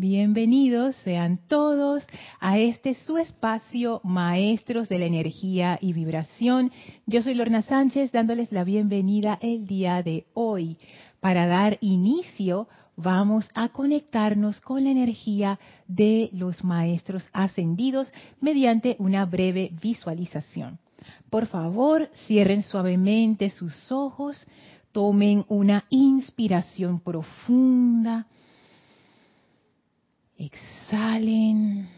Bienvenidos sean todos a este su espacio Maestros de la Energía y Vibración. Yo soy Lorna Sánchez dándoles la bienvenida el día de hoy. Para dar inicio vamos a conectarnos con la energía de los Maestros ascendidos mediante una breve visualización. Por favor, cierren suavemente sus ojos, tomen una inspiración profunda Exhalen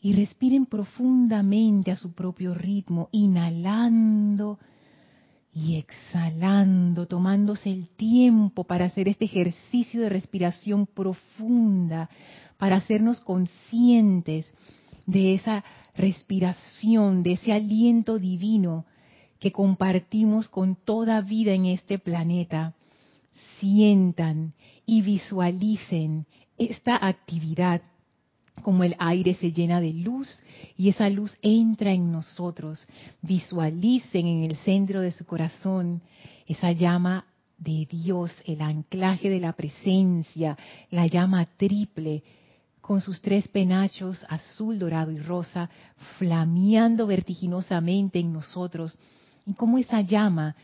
y respiren profundamente a su propio ritmo, inhalando y exhalando, tomándose el tiempo para hacer este ejercicio de respiración profunda, para hacernos conscientes de esa respiración, de ese aliento divino que compartimos con toda vida en este planeta. Sientan y visualicen esta actividad, como el aire se llena de luz y esa luz entra en nosotros, visualicen en el centro de su corazón esa llama de Dios, el anclaje de la presencia, la llama triple, con sus tres penachos azul, dorado y rosa, flameando vertiginosamente en nosotros, y como esa llama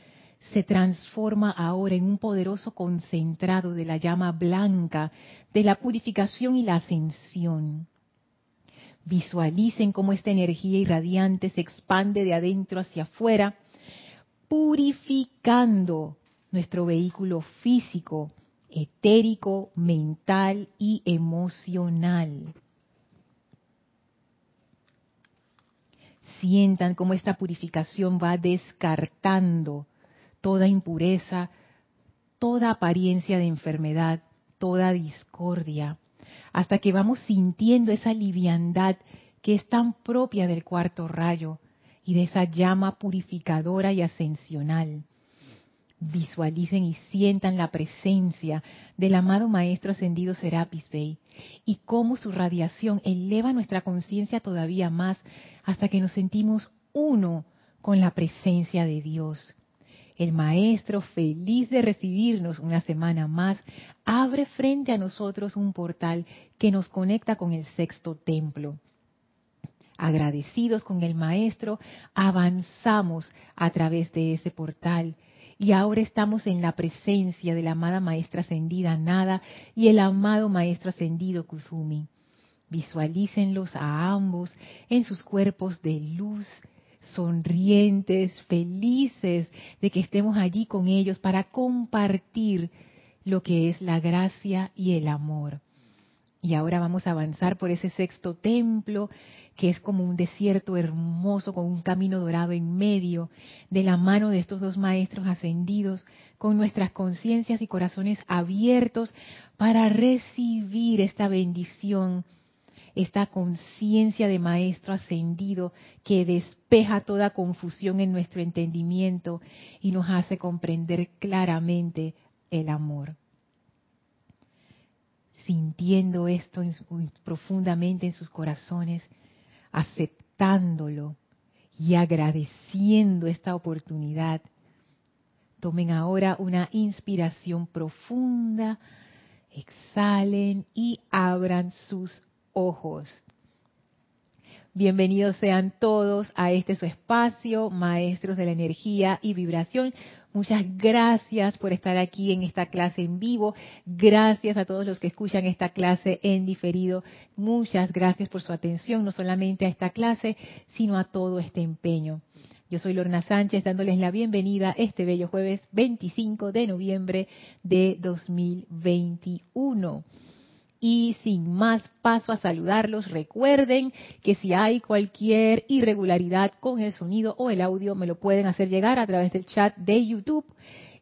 se transforma ahora en un poderoso concentrado de la llama blanca de la purificación y la ascensión. Visualicen cómo esta energía irradiante se expande de adentro hacia afuera, purificando nuestro vehículo físico, etérico, mental y emocional. Sientan cómo esta purificación va descartando toda impureza, toda apariencia de enfermedad, toda discordia, hasta que vamos sintiendo esa liviandad que es tan propia del cuarto rayo y de esa llama purificadora y ascensional. Visualicen y sientan la presencia del amado Maestro Ascendido Serapis Bey y cómo su radiación eleva nuestra conciencia todavía más hasta que nos sentimos uno con la presencia de Dios. El Maestro, feliz de recibirnos una semana más, abre frente a nosotros un portal que nos conecta con el sexto templo. Agradecidos con el Maestro, avanzamos a través de ese portal y ahora estamos en la presencia de la amada Maestra Ascendida Nada y el amado Maestro Ascendido Kusumi. Visualícenlos a ambos en sus cuerpos de luz, sonrientes, felices de que estemos allí con ellos para compartir lo que es la gracia y el amor. Y ahora vamos a avanzar por ese sexto templo, que es como un desierto hermoso con un camino dorado en medio, de la mano de estos dos maestros ascendidos, con nuestras conciencias y corazones abiertos para recibir esta bendición esta conciencia de Maestro ascendido que despeja toda confusión en nuestro entendimiento y nos hace comprender claramente el amor. Sintiendo esto profundamente en sus corazones, aceptándolo y agradeciendo esta oportunidad, tomen ahora una inspiración profunda, exhalen y abran sus ojos. Bienvenidos sean todos a este su espacio, maestros de la energía y vibración. Muchas gracias por estar aquí en esta clase en vivo. Gracias a todos los que escuchan esta clase en diferido. Muchas gracias por su atención, no solamente a esta clase, sino a todo este empeño. Yo soy Lorna Sánchez dándoles la bienvenida este bello jueves 25 de noviembre de 2021. Y sin más paso a saludarlos, recuerden que si hay cualquier irregularidad con el sonido o el audio, me lo pueden hacer llegar a través del chat de YouTube.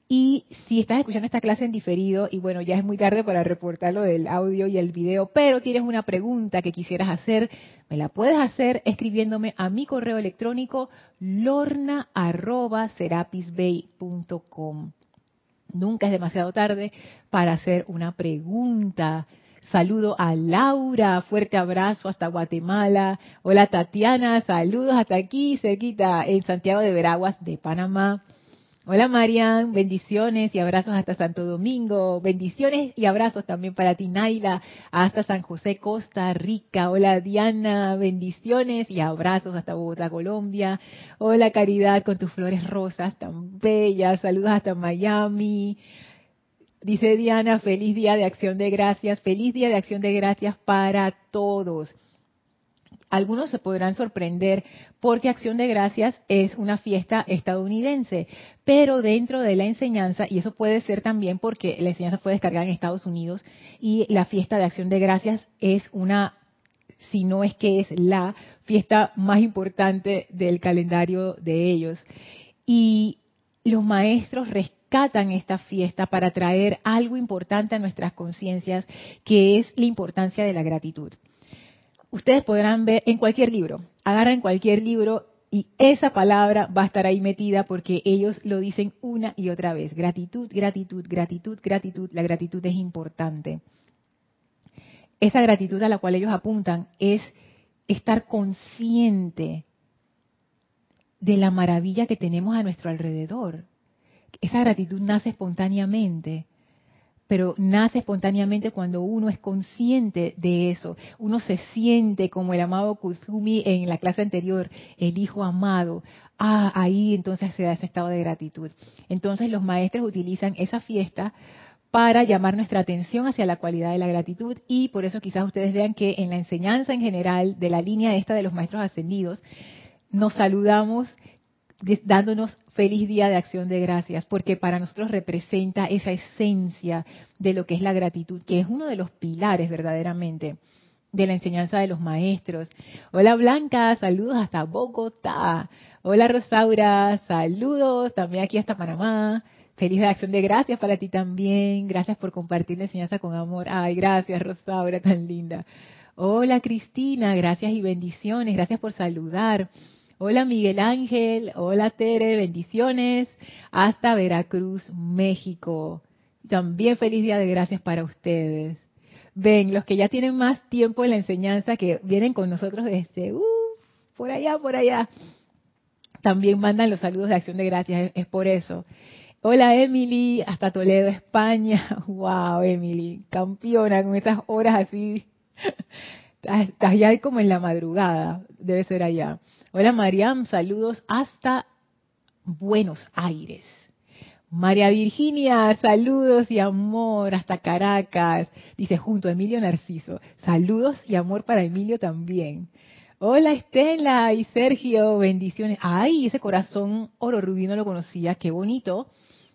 Y si estás escuchando esta clase en diferido, y bueno, ya es muy tarde para reportar lo del audio y el video, pero tienes una pregunta que quisieras hacer, me la puedes hacer escribiéndome a mi correo electrónico lorna.serapisbay.com. Nunca es demasiado tarde para hacer una pregunta Saludo a Laura, fuerte abrazo hasta Guatemala. Hola Tatiana, saludos hasta aquí, cerquita, en Santiago de Veraguas, de Panamá. Hola Marian, bendiciones y abrazos hasta Santo Domingo. Bendiciones y abrazos también para ti, Naila, hasta San José, Costa Rica. Hola Diana, bendiciones y abrazos hasta Bogotá, Colombia. Hola Caridad con tus flores rosas tan bellas. Saludos hasta Miami. Dice Diana, feliz día de acción de gracias. Feliz día de acción de gracias para todos algunos se podrán sorprender porque Acción de Gracias es una fiesta estadounidense, pero dentro de la enseñanza, y eso puede ser también porque la enseñanza fue descargada en Estados Unidos y la fiesta de Acción de Gracias es una, si no es que es la fiesta más importante del calendario de ellos. Y los maestros rescatan esta fiesta para traer algo importante a nuestras conciencias, que es la importancia de la gratitud ustedes podrán ver en cualquier libro, agarren cualquier libro y esa palabra va a estar ahí metida porque ellos lo dicen una y otra vez. Gratitud, gratitud, gratitud, gratitud. La gratitud es importante. Esa gratitud a la cual ellos apuntan es estar consciente de la maravilla que tenemos a nuestro alrededor. Esa gratitud nace espontáneamente pero nace espontáneamente cuando uno es consciente de eso. Uno se siente como el amado Kuzumi en la clase anterior, el hijo amado. Ah, ahí entonces se da ese estado de gratitud. Entonces los maestros utilizan esa fiesta para llamar nuestra atención hacia la cualidad de la gratitud y por eso quizás ustedes vean que en la enseñanza en general de la línea esta de los maestros ascendidos nos saludamos dándonos feliz día de acción de gracias, porque para nosotros representa esa esencia de lo que es la gratitud, que es uno de los pilares verdaderamente de la enseñanza de los maestros. Hola Blanca, saludos hasta Bogotá. Hola Rosaura, saludos también aquí hasta Panamá. Feliz de acción de gracias para ti también. Gracias por compartir la enseñanza con amor. Ay, gracias Rosaura, tan linda. Hola Cristina, gracias y bendiciones. Gracias por saludar. Hola Miguel Ángel, hola Tere, bendiciones hasta Veracruz, México. También feliz día de gracias para ustedes. Ven, los que ya tienen más tiempo en la enseñanza, que vienen con nosotros desde, uh, por allá, por allá, también mandan los saludos de acción de gracias, es, por eso. Hola Emily, hasta Toledo, España. Wow, Emily, campeona con esas horas así. Estás ya como en la madrugada, debe ser allá. Hola Mariam, saludos hasta Buenos Aires. María Virginia, saludos y amor hasta Caracas. Dice junto a Emilio Narciso. Saludos y amor para Emilio también. Hola Estela y Sergio, bendiciones. Ay, ese corazón oro rubí no lo conocía, qué bonito.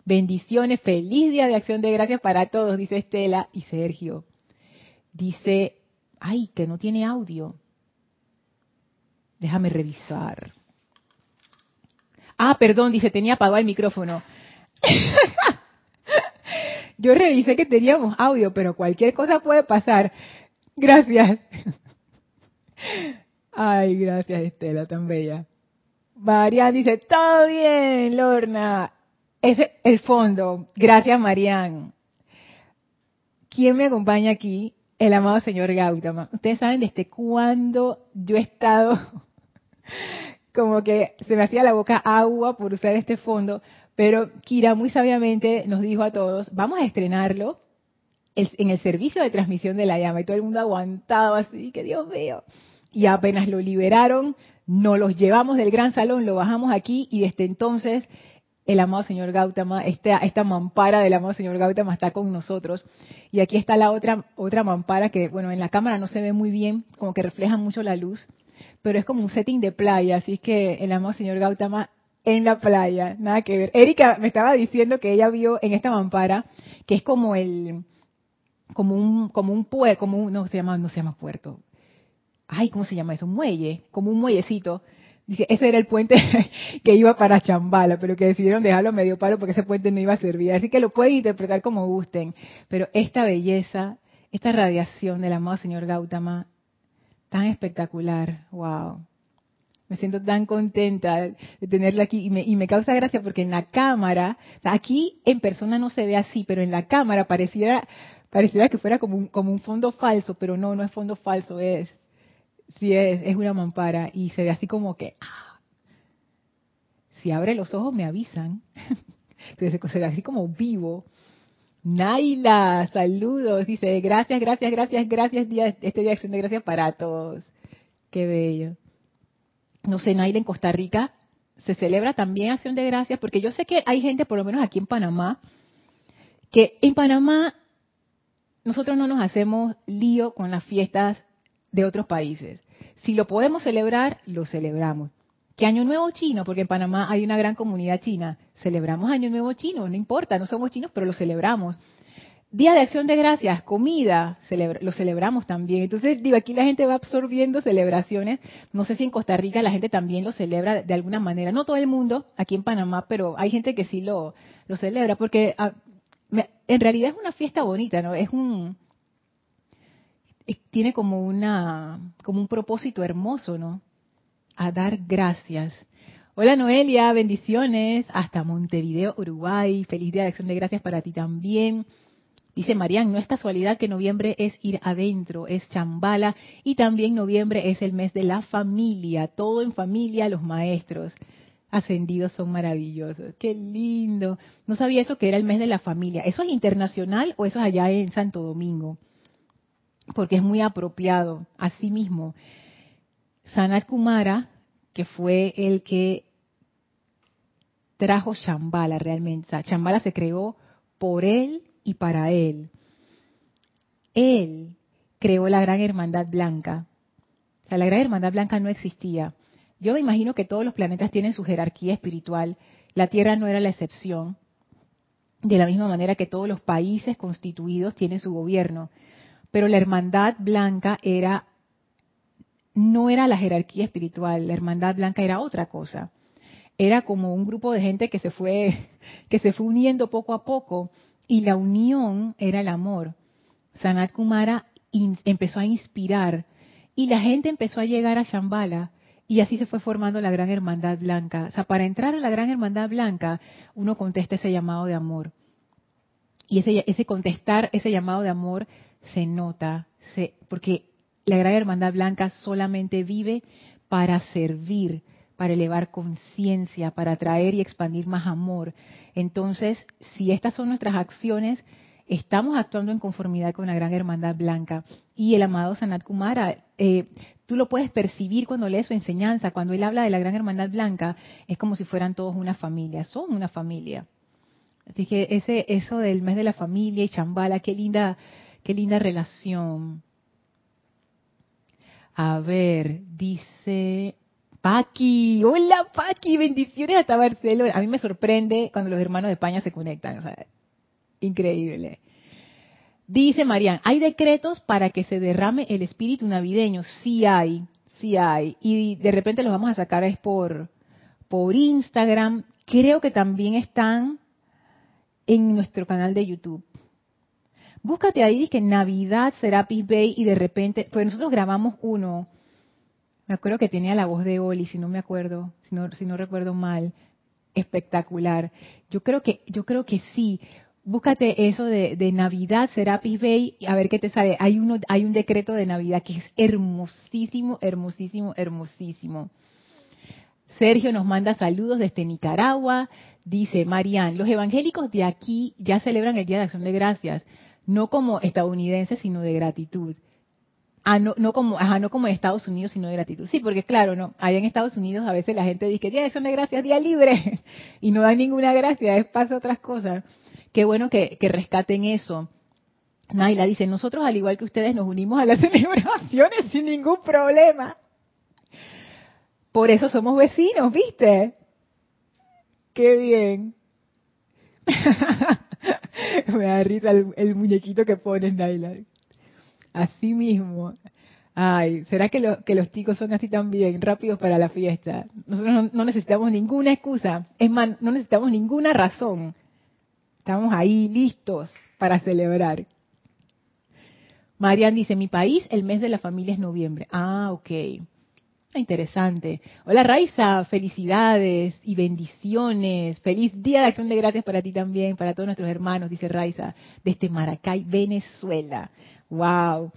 Bendiciones, feliz día de acción de gracias para todos, dice Estela y Sergio. Dice, ay, que no tiene audio. Déjame revisar. Ah, perdón, dice, tenía apagado el micrófono. Yo revisé que teníamos audio, pero cualquier cosa puede pasar. Gracias. Ay, gracias Estela, tan bella. Marian dice, todo bien, Lorna. Ese el fondo. Gracias, Marian. ¿Quién me acompaña aquí? El amado señor Gautama. Ustedes saben desde cuándo yo he estado como que se me hacía la boca agua por usar este fondo, pero Kira muy sabiamente nos dijo a todos, vamos a estrenarlo en el servicio de transmisión de la llama y todo el mundo aguantaba así, que Dios mío. Y apenas lo liberaron, nos los llevamos del gran salón, lo bajamos aquí y desde entonces el amado señor Gautama, esta, esta mampara del amado señor Gautama está con nosotros. Y aquí está la otra, otra mampara que, bueno, en la cámara no se ve muy bien, como que refleja mucho la luz, pero es como un setting de playa, así que el amado señor Gautama en la playa, nada que ver. Erika me estaba diciendo que ella vio en esta mampara, que es como el, como un, como un puerto, como un, no se llama, no se llama puerto. Ay, ¿cómo se llama eso? Un muelle, como un muellecito. Dice, ese era el puente que iba para Chambala, pero que decidieron dejarlo medio palo porque ese puente no iba a servir. Así que lo pueden interpretar como gusten. Pero esta belleza, esta radiación del amado señor Gautama tan espectacular, wow. Me siento tan contenta de tenerla aquí y me, y me causa gracia porque en la cámara, aquí en persona no se ve así, pero en la cámara pareciera, pareciera que fuera como un, como un fondo falso, pero no, no es fondo falso, es, sí es, es una mampara y se ve así como que, ah, si abre los ojos me avisan. Entonces se ve así como vivo. Naila, saludos. Dice, gracias, gracias, gracias, gracias. Día, este día de acción de gracias para todos. Qué bello. No sé, Naila, en Costa Rica se celebra también acción de gracias, porque yo sé que hay gente, por lo menos aquí en Panamá, que en Panamá nosotros no nos hacemos lío con las fiestas de otros países. Si lo podemos celebrar, lo celebramos. ¿Qué Año Nuevo Chino? Porque en Panamá hay una gran comunidad china. Celebramos Año Nuevo Chino, no importa, no somos chinos, pero lo celebramos. Día de Acción de Gracias, comida, lo celebramos también. Entonces, digo, aquí la gente va absorbiendo celebraciones. No sé si en Costa Rica la gente también lo celebra de alguna manera. No todo el mundo, aquí en Panamá, pero hay gente que sí lo, celebra, porque ah, en realidad es una fiesta bonita, ¿no? Es un... tiene como una como un propósito hermoso, ¿no? A dar gracias. Hola Noelia, bendiciones hasta Montevideo, Uruguay. Feliz día de acción de gracias para ti también. Dice Marian, no es casualidad que noviembre es ir adentro, es chambala y también noviembre es el mes de la familia, todo en familia, los maestros ascendidos son maravillosos. Qué lindo. No sabía eso que era el mes de la familia. ¿Eso es internacional o eso es allá en Santo Domingo? Porque es muy apropiado. Asimismo, Sanat Kumara, que fue el que trajo Shambhala realmente. O Shambhala se creó por él y para él. Él creó la Gran Hermandad Blanca. O sea, la Gran Hermandad Blanca no existía. Yo me imagino que todos los planetas tienen su jerarquía espiritual. La Tierra no era la excepción. De la misma manera que todos los países constituidos tienen su gobierno. Pero la hermandad blanca era no era la jerarquía espiritual, la hermandad blanca era otra cosa. Era como un grupo de gente que se fue que se fue uniendo poco a poco y la unión era el amor. Sanat Kumara empezó a inspirar y la gente empezó a llegar a Shambhala y así se fue formando la Gran Hermandad Blanca. O sea, para entrar a la Gran Hermandad Blanca, uno contesta ese llamado de amor. Y ese, ese contestar ese llamado de amor se nota, se, porque la Gran Hermandad Blanca solamente vive para servir, para elevar conciencia, para atraer y expandir más amor. Entonces, si estas son nuestras acciones, estamos actuando en conformidad con la gran hermandad blanca. Y el amado Sanat Kumara, eh, tú lo puedes percibir cuando lees su enseñanza, cuando él habla de la gran hermandad blanca, es como si fueran todos una familia, son una familia. Así que ese, eso del mes de la familia y chambala, qué linda, qué linda relación. A ver, dice Paqui, hola Paqui, bendiciones hasta Barcelona. A mí me sorprende cuando los hermanos de España se conectan. O sea, Increíble. Dice Marian, ¿hay decretos para que se derrame el espíritu navideño? Sí hay, sí hay. Y de repente los vamos a sacar es por, por Instagram. Creo que también están en nuestro canal de YouTube. Búscate ahí, dice que Navidad Serapis Bay y de repente, pues nosotros grabamos uno, me acuerdo que tenía la voz de Oli, si no me acuerdo, si no, si no recuerdo mal, espectacular. Yo creo que, yo creo que sí, búscate eso de, Navidad, Serapis Bay, a ver qué te sale. Hay, uno, hay un decreto de Navidad que es hermosísimo, hermosísimo, hermosísimo. Sergio nos manda saludos desde Nicaragua. Dice Marian, los evangélicos de aquí ya celebran el Día de Acción de Gracias, no como estadounidenses, sino de gratitud. Ah, no, no como, ajá, no como en Estados Unidos, sino de gratitud. Sí, porque claro, no, allá en Estados Unidos a veces la gente dice que Día de Acción Gracias, día libre, y no da ninguna gracia, es pasa otras cosas. Qué bueno que, rescaten eso. Naila dice, nosotros al igual que ustedes nos unimos a las celebraciones sin ningún problema. Por eso somos vecinos, ¿viste? Qué bien. Me da risa el, muñequito que pones, Naila. Así mismo. Ay, ¿será que, los chicos son así también, rápidos para la fiesta? Nosotros no necesitamos ninguna excusa. Es más, no necesitamos ninguna razón Estamos ahí listos para celebrar. Marian dice, mi país, el mes de la familia es noviembre. Ah, ok. Interesante. Hola Raiza, felicidades y bendiciones. Feliz Día de Acción de Gracias para ti también, para todos nuestros hermanos, dice Raiza, desde Maracay, Venezuela. Wow.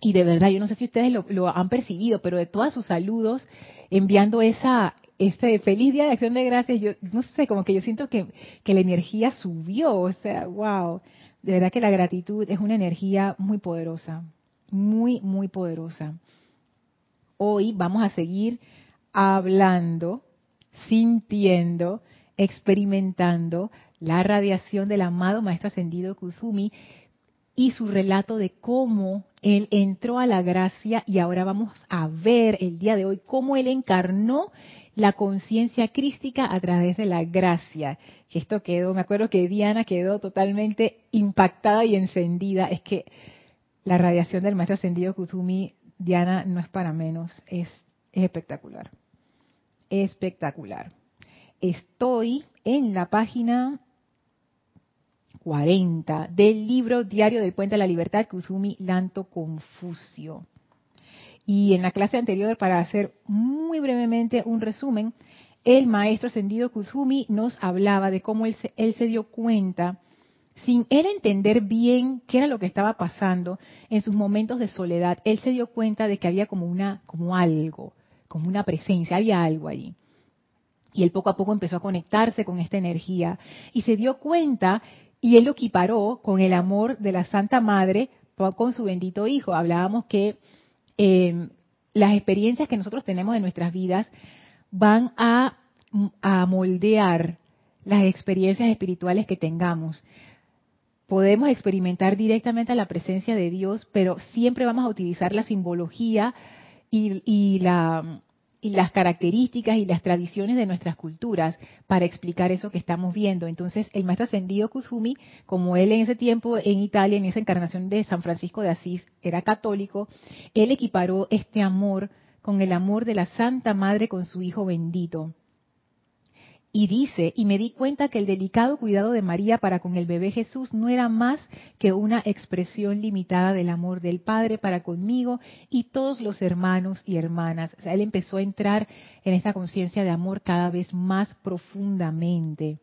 Y de verdad, yo no sé si ustedes lo, han percibido, pero de todos sus saludos, enviando esa, este feliz día de acción de gracias, yo no sé, como que yo siento que, que la energía subió, o sea, wow, de verdad que la gratitud es una energía muy poderosa, muy, muy poderosa. Hoy vamos a seguir hablando, sintiendo, experimentando la radiación del amado Maestro Ascendido Kuzumi y su relato de cómo él entró a la gracia y ahora vamos a ver el día de hoy cómo él encarnó la conciencia crística a través de la gracia. Que esto quedó, me acuerdo que Diana quedó totalmente impactada y encendida. Es que la radiación del maestro ascendido Kuzumi, Diana, no es para menos, es, es espectacular. Espectacular. Estoy en la página 40 del libro Diario del Puente de la Libertad, Kuzumi Lanto Confucio. Y en la clase anterior, para hacer muy brevemente un resumen, el maestro ascendido Kuzumi nos hablaba de cómo él se, él se dio cuenta, sin él entender bien qué era lo que estaba pasando en sus momentos de soledad, él se dio cuenta de que había como una, como algo, como una presencia, había algo allí. Y él poco a poco empezó a conectarse con esta energía y se dio cuenta y él lo equiparó con el amor de la Santa Madre con su bendito Hijo. Hablábamos que eh, las experiencias que nosotros tenemos en nuestras vidas van a, moldear las experiencias espirituales que tengamos. Podemos experimentar directamente la presencia de Dios, pero siempre vamos a utilizar la simbología y la, y las características y las tradiciones de nuestras culturas para explicar eso que estamos viendo. Entonces, el maestro ascendido Kuzumi, como él en ese tiempo en Italia, en esa encarnación de San Francisco de Asís, era católico, él equiparó este amor con el amor de la Santa Madre con su Hijo bendito. Y dice, y me di cuenta que el delicado cuidado de María para con el bebé Jesús no era más que una expresión limitada del amor del Padre para conmigo y todos los hermanos y hermanas. Él empezó a entrar en esta conciencia de amor cada vez más profundamente.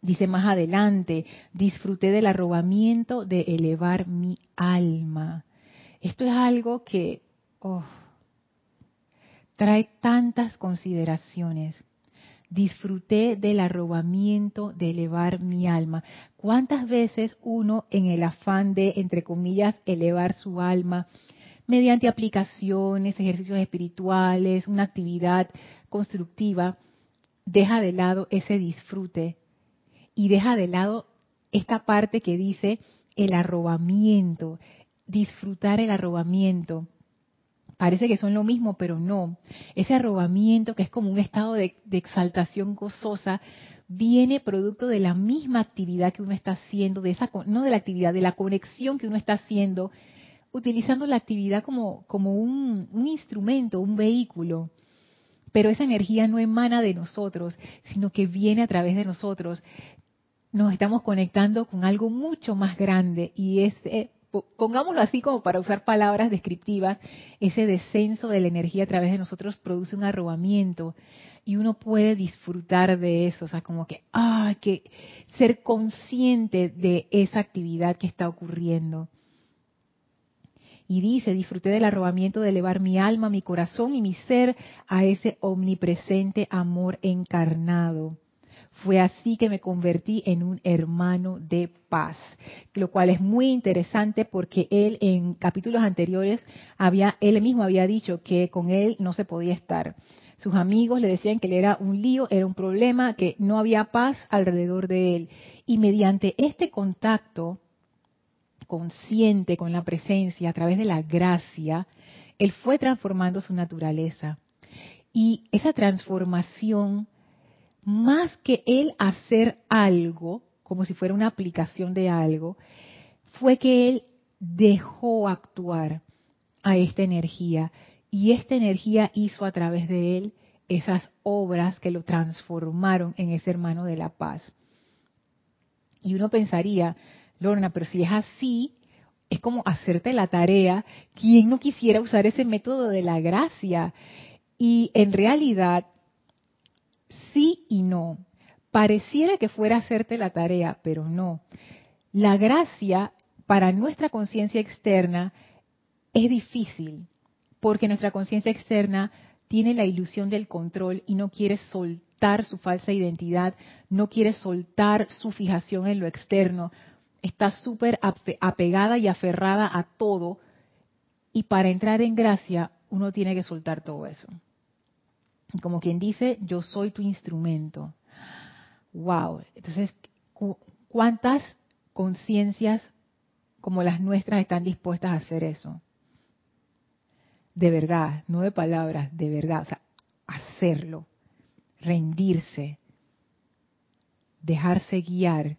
Dice más adelante, disfruté del arrobamiento de elevar mi alma. Esto es algo que oh, trae tantas consideraciones disfruté del arrobamiento de elevar mi alma. ¿Cuántas veces uno en el afán de, entre comillas, elevar su alma, mediante aplicaciones, ejercicios espirituales, una actividad constructiva, deja de lado ese disfrute y deja de lado esta parte que dice el arrobamiento, disfrutar el arrobamiento parece que son lo mismo, pero no. Ese arrobamiento, que es como un estado de, exaltación gozosa, viene producto de la misma actividad que uno está haciendo, de esa, no de la actividad, de la conexión que uno está haciendo, utilizando la actividad como, como un, un instrumento, un vehículo. Pero esa energía no emana de nosotros, sino que viene a través de nosotros. Nos estamos conectando con algo mucho más grande y es pongámoslo así como para usar palabras descriptivas, ese descenso de la energía a través de nosotros produce un arrobamiento y uno puede disfrutar de eso, o sea, como que, ah, que ser consciente de esa actividad que está ocurriendo. Y dice, disfruté del arrobamiento de elevar mi alma, mi corazón y mi ser a ese omnipresente amor encarnado. Fue así que me convertí en un hermano de paz, lo cual es muy interesante porque él en capítulos anteriores había, él mismo había dicho que con él no se podía estar. Sus amigos le decían que él era un lío, era un problema, que no había paz alrededor de él. Y mediante este contacto consciente con la presencia a través de la gracia, él fue transformando su naturaleza. Y esa transformación más que él hacer algo, como si fuera una aplicación de algo, fue que él dejó actuar a esta energía y esta energía hizo a través de él esas obras que lo transformaron en ese hermano de la paz. Y uno pensaría, Lorna, pero si es así, es como hacerte la tarea. ¿Quién no quisiera usar ese método de la gracia? Y en realidad sí y no. Pareciera que fuera hacerte la tarea, pero no. La gracia para nuestra conciencia externa es difícil, porque nuestra conciencia externa tiene la ilusión del control y no quiere soltar su falsa identidad, no quiere soltar su fijación en lo externo, está súper apegada y aferrada a todo y para entrar en gracia uno tiene que soltar todo eso. Como quien dice, yo soy tu instrumento. Wow. Entonces, ¿cuántas conciencias como las nuestras están dispuestas a hacer eso? De verdad, no de palabras, de verdad. O sea, hacerlo, rendirse, dejarse guiar,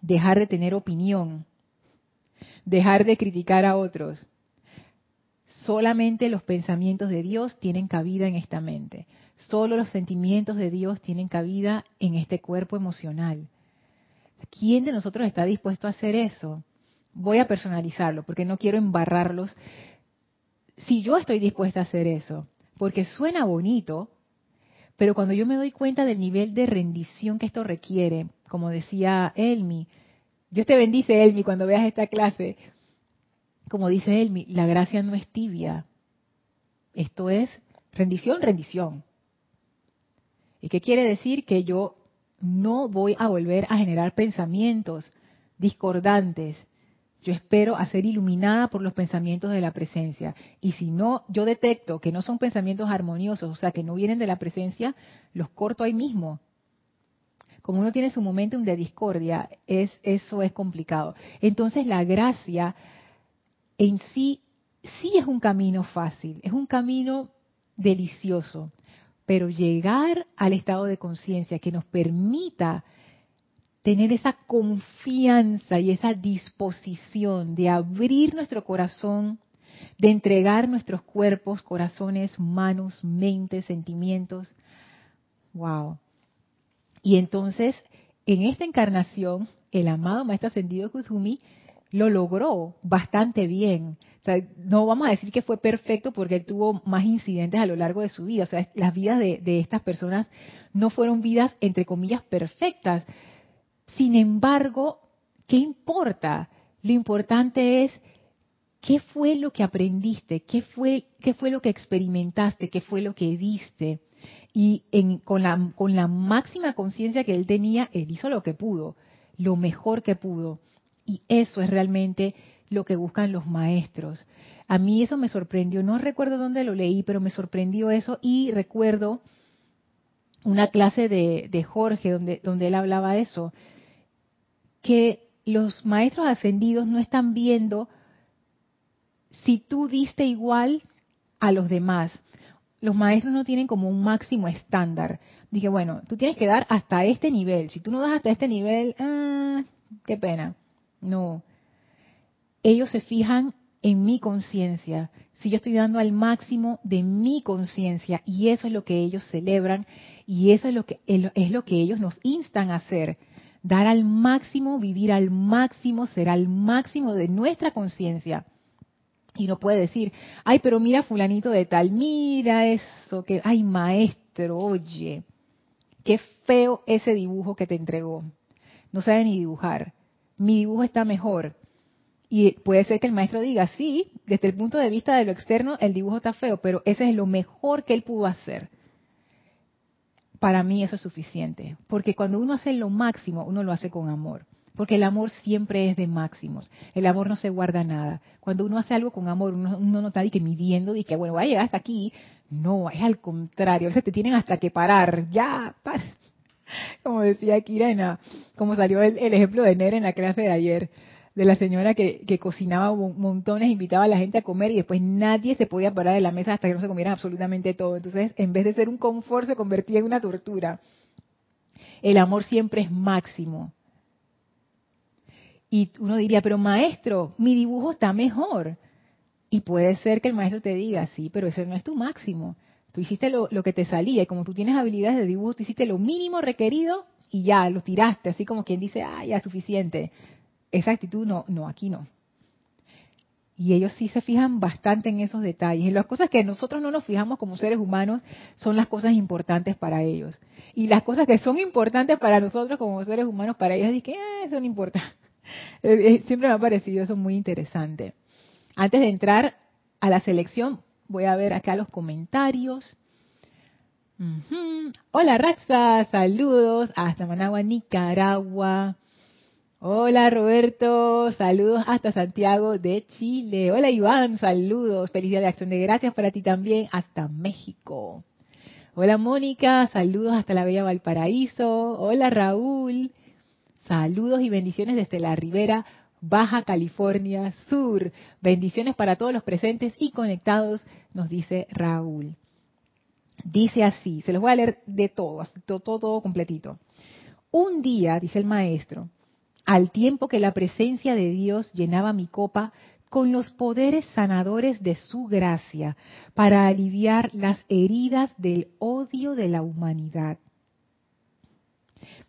dejar de tener opinión, dejar de criticar a otros, Solamente los pensamientos de Dios tienen cabida en esta mente. Solo los sentimientos de Dios tienen cabida en este cuerpo emocional. ¿Quién de nosotros está dispuesto a hacer eso? Voy a personalizarlo porque no quiero embarrarlos. Si yo estoy dispuesta a hacer eso, porque suena bonito, pero cuando yo me doy cuenta del nivel de rendición que esto requiere, como decía Elmi, Dios te bendice Elmi cuando veas esta clase, como dice él, la gracia no es tibia. Esto es rendición, rendición. ¿Y qué quiere decir? Que yo no voy a volver a generar pensamientos discordantes. Yo espero a ser iluminada por los pensamientos de la presencia. Y si no, yo detecto que no son pensamientos armoniosos, o sea, que no vienen de la presencia, los corto ahí mismo. Como uno tiene su momentum de discordia, es, eso es complicado. Entonces la gracia en sí sí es un camino fácil, es un camino delicioso, pero llegar al estado de conciencia que nos permita tener esa confianza y esa disposición de abrir nuestro corazón, de entregar nuestros cuerpos, corazones, manos, mentes, sentimientos. Wow. Y entonces, en esta encarnación, el amado Maestro Ascendido Kuzumi lo logró bastante bien. no vamos a decir que fue perfecto porque él tuvo más incidentes a lo largo de su vida. O sea, las vidas de, estas personas no fueron vidas, entre comillas, perfectas. Sin embargo, ¿qué importa? Lo importante es qué fue lo que aprendiste, qué fue, qué fue lo que experimentaste, qué fue lo que viste. Y con, la, con la máxima conciencia que él tenía, él hizo lo que pudo, lo mejor que pudo. Y eso es realmente lo que buscan los maestros. A mí eso me sorprendió, no recuerdo dónde lo leí, pero me sorprendió eso y recuerdo una clase de, Jorge donde, donde él hablaba de eso, que los maestros ascendidos no están viendo si tú diste igual a los demás. Los maestros no tienen como un máximo estándar. Dije, bueno, tú tienes que dar hasta este nivel. Si tú no das hasta este nivel, ah, qué pena. No. Ellos se fijan en mi conciencia, si yo estoy dando al máximo de mi conciencia y eso es lo que ellos celebran y eso es lo que es lo que ellos nos instan a hacer, dar al máximo, vivir al máximo, ser al máximo de nuestra conciencia. Y no puede decir, ay, pero mira fulanito de tal, mira eso, que, ay, maestro, oye, qué feo ese dibujo que te entregó. No sabe ni dibujar mi dibujo está mejor. Y puede ser que el maestro diga, sí, desde el punto de vista de lo externo, el dibujo está feo, pero ese es lo mejor que él pudo hacer. Para mí eso es suficiente, porque cuando uno hace lo máximo, uno lo hace con amor, porque el amor siempre es de máximos, el amor no se guarda nada. Cuando uno hace algo con amor, uno, no está que midiendo, y que bueno, va a llegar hasta aquí. No, es al contrario, a veces te tienen hasta que parar, ya, para como decía Kirena, como salió el, ejemplo de Nere en la clase de ayer, de la señora que, cocinaba montones, invitaba a la gente a comer y después nadie se podía parar de la mesa hasta que no se comieran absolutamente todo. Entonces, en vez de ser un confort, se convertía en una tortura. El amor siempre es máximo. Y uno diría, pero maestro, mi dibujo está mejor. Y puede ser que el maestro te diga, sí, pero ese no es tu máximo. Tú hiciste lo, que te salía y como tú tienes habilidades de dibujo, tú hiciste lo mínimo requerido y ya, lo tiraste, así como quien dice, ah, ya, suficiente. Esa actitud no, no, aquí no. Y ellos sí se fijan bastante en esos detalles. Y las cosas que nosotros no nos fijamos como seres humanos son las cosas importantes para ellos. Y las cosas que son importantes para nosotros como seres humanos, para ellos, dicen que ah, eso no importa. Siempre me ha parecido eso muy interesante. Antes de entrar a la selección, Voy a ver acá los comentarios. Hola Raxa, saludos hasta Managua, Nicaragua. Hola Roberto, saludos hasta Santiago de Chile. Hola Iván, saludos. Feliz día de acción de gracias para ti también hasta México. Hola Mónica, saludos hasta la Bella Valparaíso. Hola Raúl, saludos y bendiciones desde la Ribera Baja California Sur. Bendiciones para todos los presentes y conectados, nos dice Raúl. Dice así, se los voy a leer de todo, todo, todo, completito. Un día, dice el maestro, al tiempo que la presencia de Dios llenaba mi copa con los poderes sanadores de su gracia para aliviar las heridas del odio de la humanidad.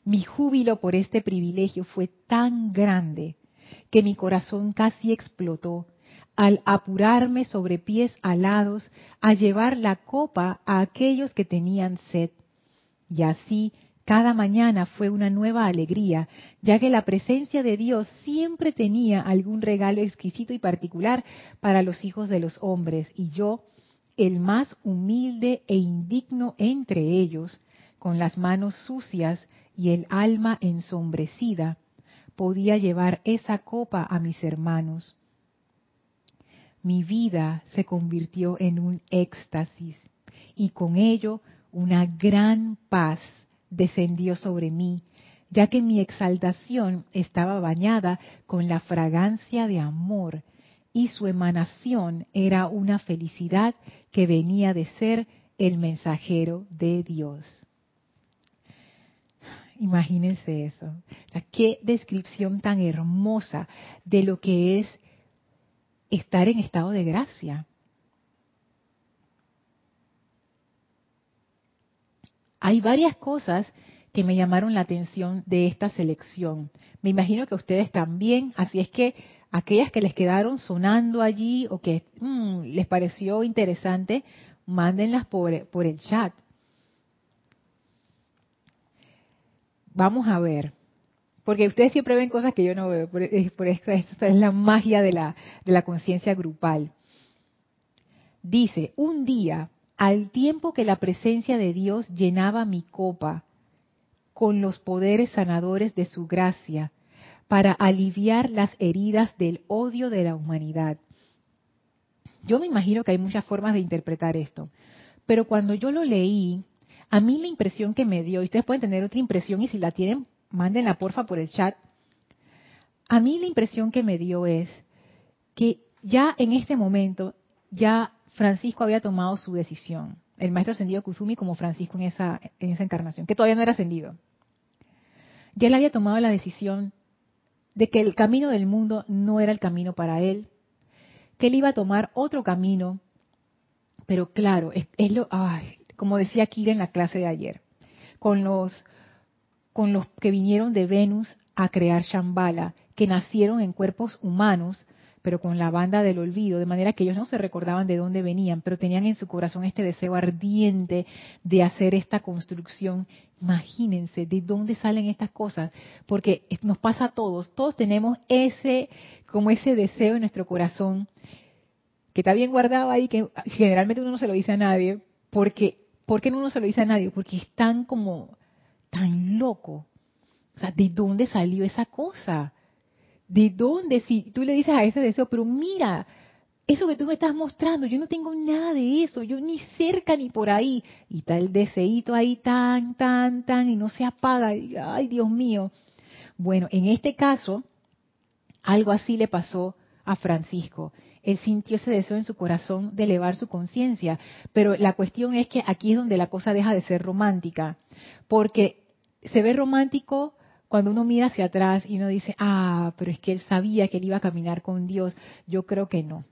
Mi júbilo por este privilegio fue tan grande que mi corazón casi explotó al apurarme sobre pies alados a llevar la copa a aquellos que tenían sed. Y así cada mañana fue una nueva alegría, ya que la presencia de Dios siempre tenía algún regalo exquisito y particular para los hijos de los hombres, y yo, el más humilde e indigno entre ellos, con las manos sucias y el alma ensombrecida, podía llevar esa copa a mis hermanos. Mi vida se convirtió en un éxtasis y con ello una gran paz descendió sobre mí, ya que mi exaltación estaba bañada con la fragancia de amor y su emanación era una felicidad que venía de ser el mensajero de Dios. Imagínense eso. qué descripción tan hermosa de lo que es estar en estado de gracia. Hay varias cosas que me llamaron la atención de esta selección. Me imagino que ustedes también, así es que aquellas que les quedaron sonando allí o que mm, les pareció interesante, mándenlas por, por el chat. Vamos a ver, porque ustedes siempre ven cosas que yo no veo, por, esta, esta es la magia de la conciencia grupal. Dice, un día al tiempo que la presencia de Dios llenaba mi copa con los poderes sanadores de su gracia para aliviar las heridas del odio de la humanidad. Yo me imagino que hay muchas formas de interpretar esto, pero cuando yo lo leí, a mí la impresión que me dio, y ustedes pueden tener otra impresión y si la tienen, mándenla porfa por el chat, a mí la impresión que me dio es que ya en este momento, ya Francisco había tomado su decisión, el maestro ascendido Kuzumi como Francisco en esa, en esa encarnación, que todavía no era ascendido. Ya él había tomado la decisión de que el camino del mundo no era el camino para él, que él iba a tomar otro camino, pero claro, es, lo, como decía Kira en la clase de ayer, con los, con los que vinieron de Venus a crear Shambhala, que nacieron en cuerpos humanos, pero con la banda del olvido, de manera que ellos no se recordaban de dónde venían, pero tenían en su corazón este deseo ardiente de hacer esta construcción. Imagínense de dónde salen estas cosas, porque nos pasa a todos, todos tenemos ese, como ese deseo en nuestro corazón, que está bien guardado ahí, que generalmente uno no se lo dice a nadie, porque, ¿por qué no se lo dice a nadie? Porque es tan como, tan loco. O sea, ¿de dónde salió esa cosa? ¿De dónde? Si tú le dices a ese deseo, pero mira, eso que tú me estás mostrando, yo no tengo nada de eso, yo ni cerca ni por ahí. Y está el deseito ahí tan, tan, tan, y no se apaga. ay, Dios mío. Bueno, en este caso, algo así le pasó a Francisco. Él sintió ese deseo en su corazón de elevar su conciencia. Pero la cuestión es que aquí es donde la cosa deja de ser romántica. Porque se ve romántico cuando uno mira hacia atrás y uno dice, ah, pero es que él sabía que él iba a caminar con Dios, yo creo que no.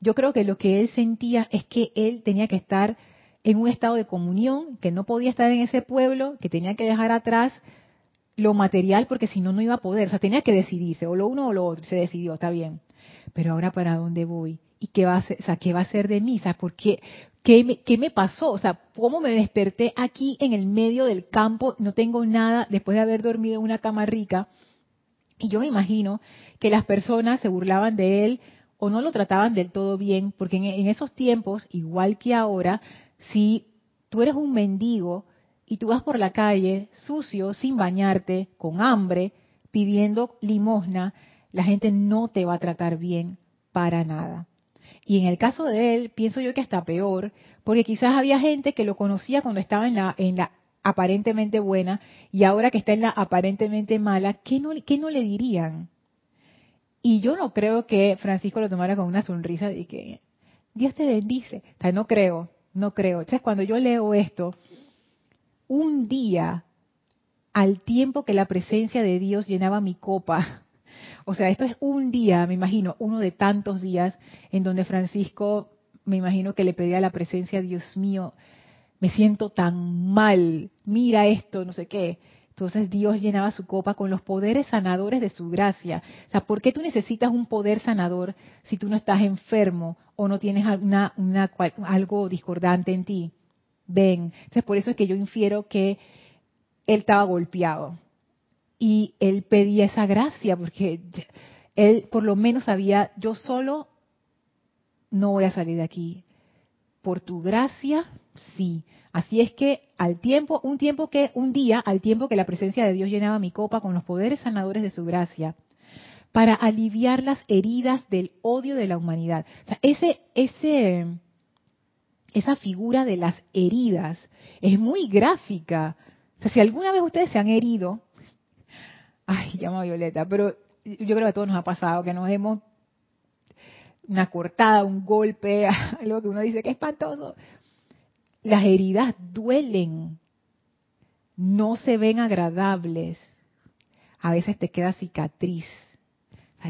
Yo creo que lo que él sentía es que él tenía que estar en un estado de comunión, que no podía estar en ese pueblo, que tenía que dejar atrás lo material porque si no, no iba a poder. O sea, tenía que decidirse, o lo uno o lo otro. Se decidió, está bien. Pero ahora, ¿para dónde voy? ¿Y qué va a ser, o sea, qué va a de mí? O sea, ¿por qué, ¿Qué me, ¿Qué me, pasó? O sea, ¿cómo me desperté aquí en el medio del campo? No tengo nada después de haber dormido en una cama rica. Y yo me imagino que las personas se burlaban de él o no lo trataban del todo bien, porque en, esos tiempos, igual que ahora, si tú eres un mendigo y tú vas por la calle sucio, sin bañarte, con hambre, pidiendo limosna, la gente no te va a tratar bien para nada. Y en el caso de él, pienso yo que hasta peor, porque quizás había gente que lo conocía cuando estaba en la, en la aparentemente buena y ahora que está en la aparentemente mala, ¿qué no, qué no le dirían? Y yo no creo que Francisco lo tomara con una sonrisa de que Dios te bendice. O sea, no creo, no creo. Entonces, cuando yo leo esto, un día, al tiempo que la presencia de Dios llenaba mi copa, o sea, esto es un día, me imagino, uno de tantos días en donde Francisco, me imagino que le pedía la presencia, Dios mío, me siento tan mal, mira esto, no sé qué. Entonces Dios llenaba su copa con los poderes sanadores de su gracia. O sea, ¿por qué tú necesitas un poder sanador si tú no estás enfermo o no tienes una, algo discordante en ti? Ven. Entonces por eso es que yo infiero que él estaba golpeado y él pedía esa gracia porque él por lo menos sabía, yo solo no voy a salir de aquí. Por tu gracia, sí. Así es que al tiempo, un tiempo que, un día, al tiempo que la presencia de Dios llenaba mi copa con los poderes sanadores de su gracia, para aliviar las heridas del odio de la humanidad. ese, ese, esa figura de las heridas es muy gráfica. O sea, si alguna vez ustedes se han herido, ay, llama Violeta, pero yo creo que a todos nos ha pasado que nos hemos una cortada, un golpe, algo que uno dice que es espantoso. Las heridas duelen, no se ven agradables. A veces te queda cicatriz.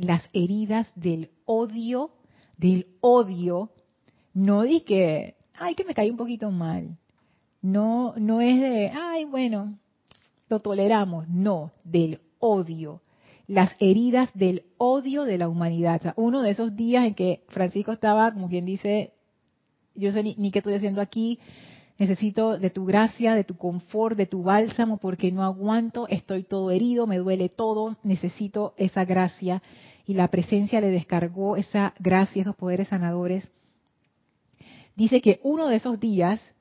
Las heridas del odio, del odio, no di que, ay, que me caí un poquito mal. No, no es de, ay, bueno, lo toleramos. No, del odio, las heridas del odio de la humanidad. uno de esos días en que Francisco estaba, como quien dice, yo sé ni, ni qué estoy haciendo aquí, necesito de tu gracia, de tu confort, de tu bálsamo, porque no aguanto, estoy todo herido, me duele todo, necesito esa gracia. Y la presencia le descargó esa gracia, esos poderes sanadores. Dice que uno de esos días,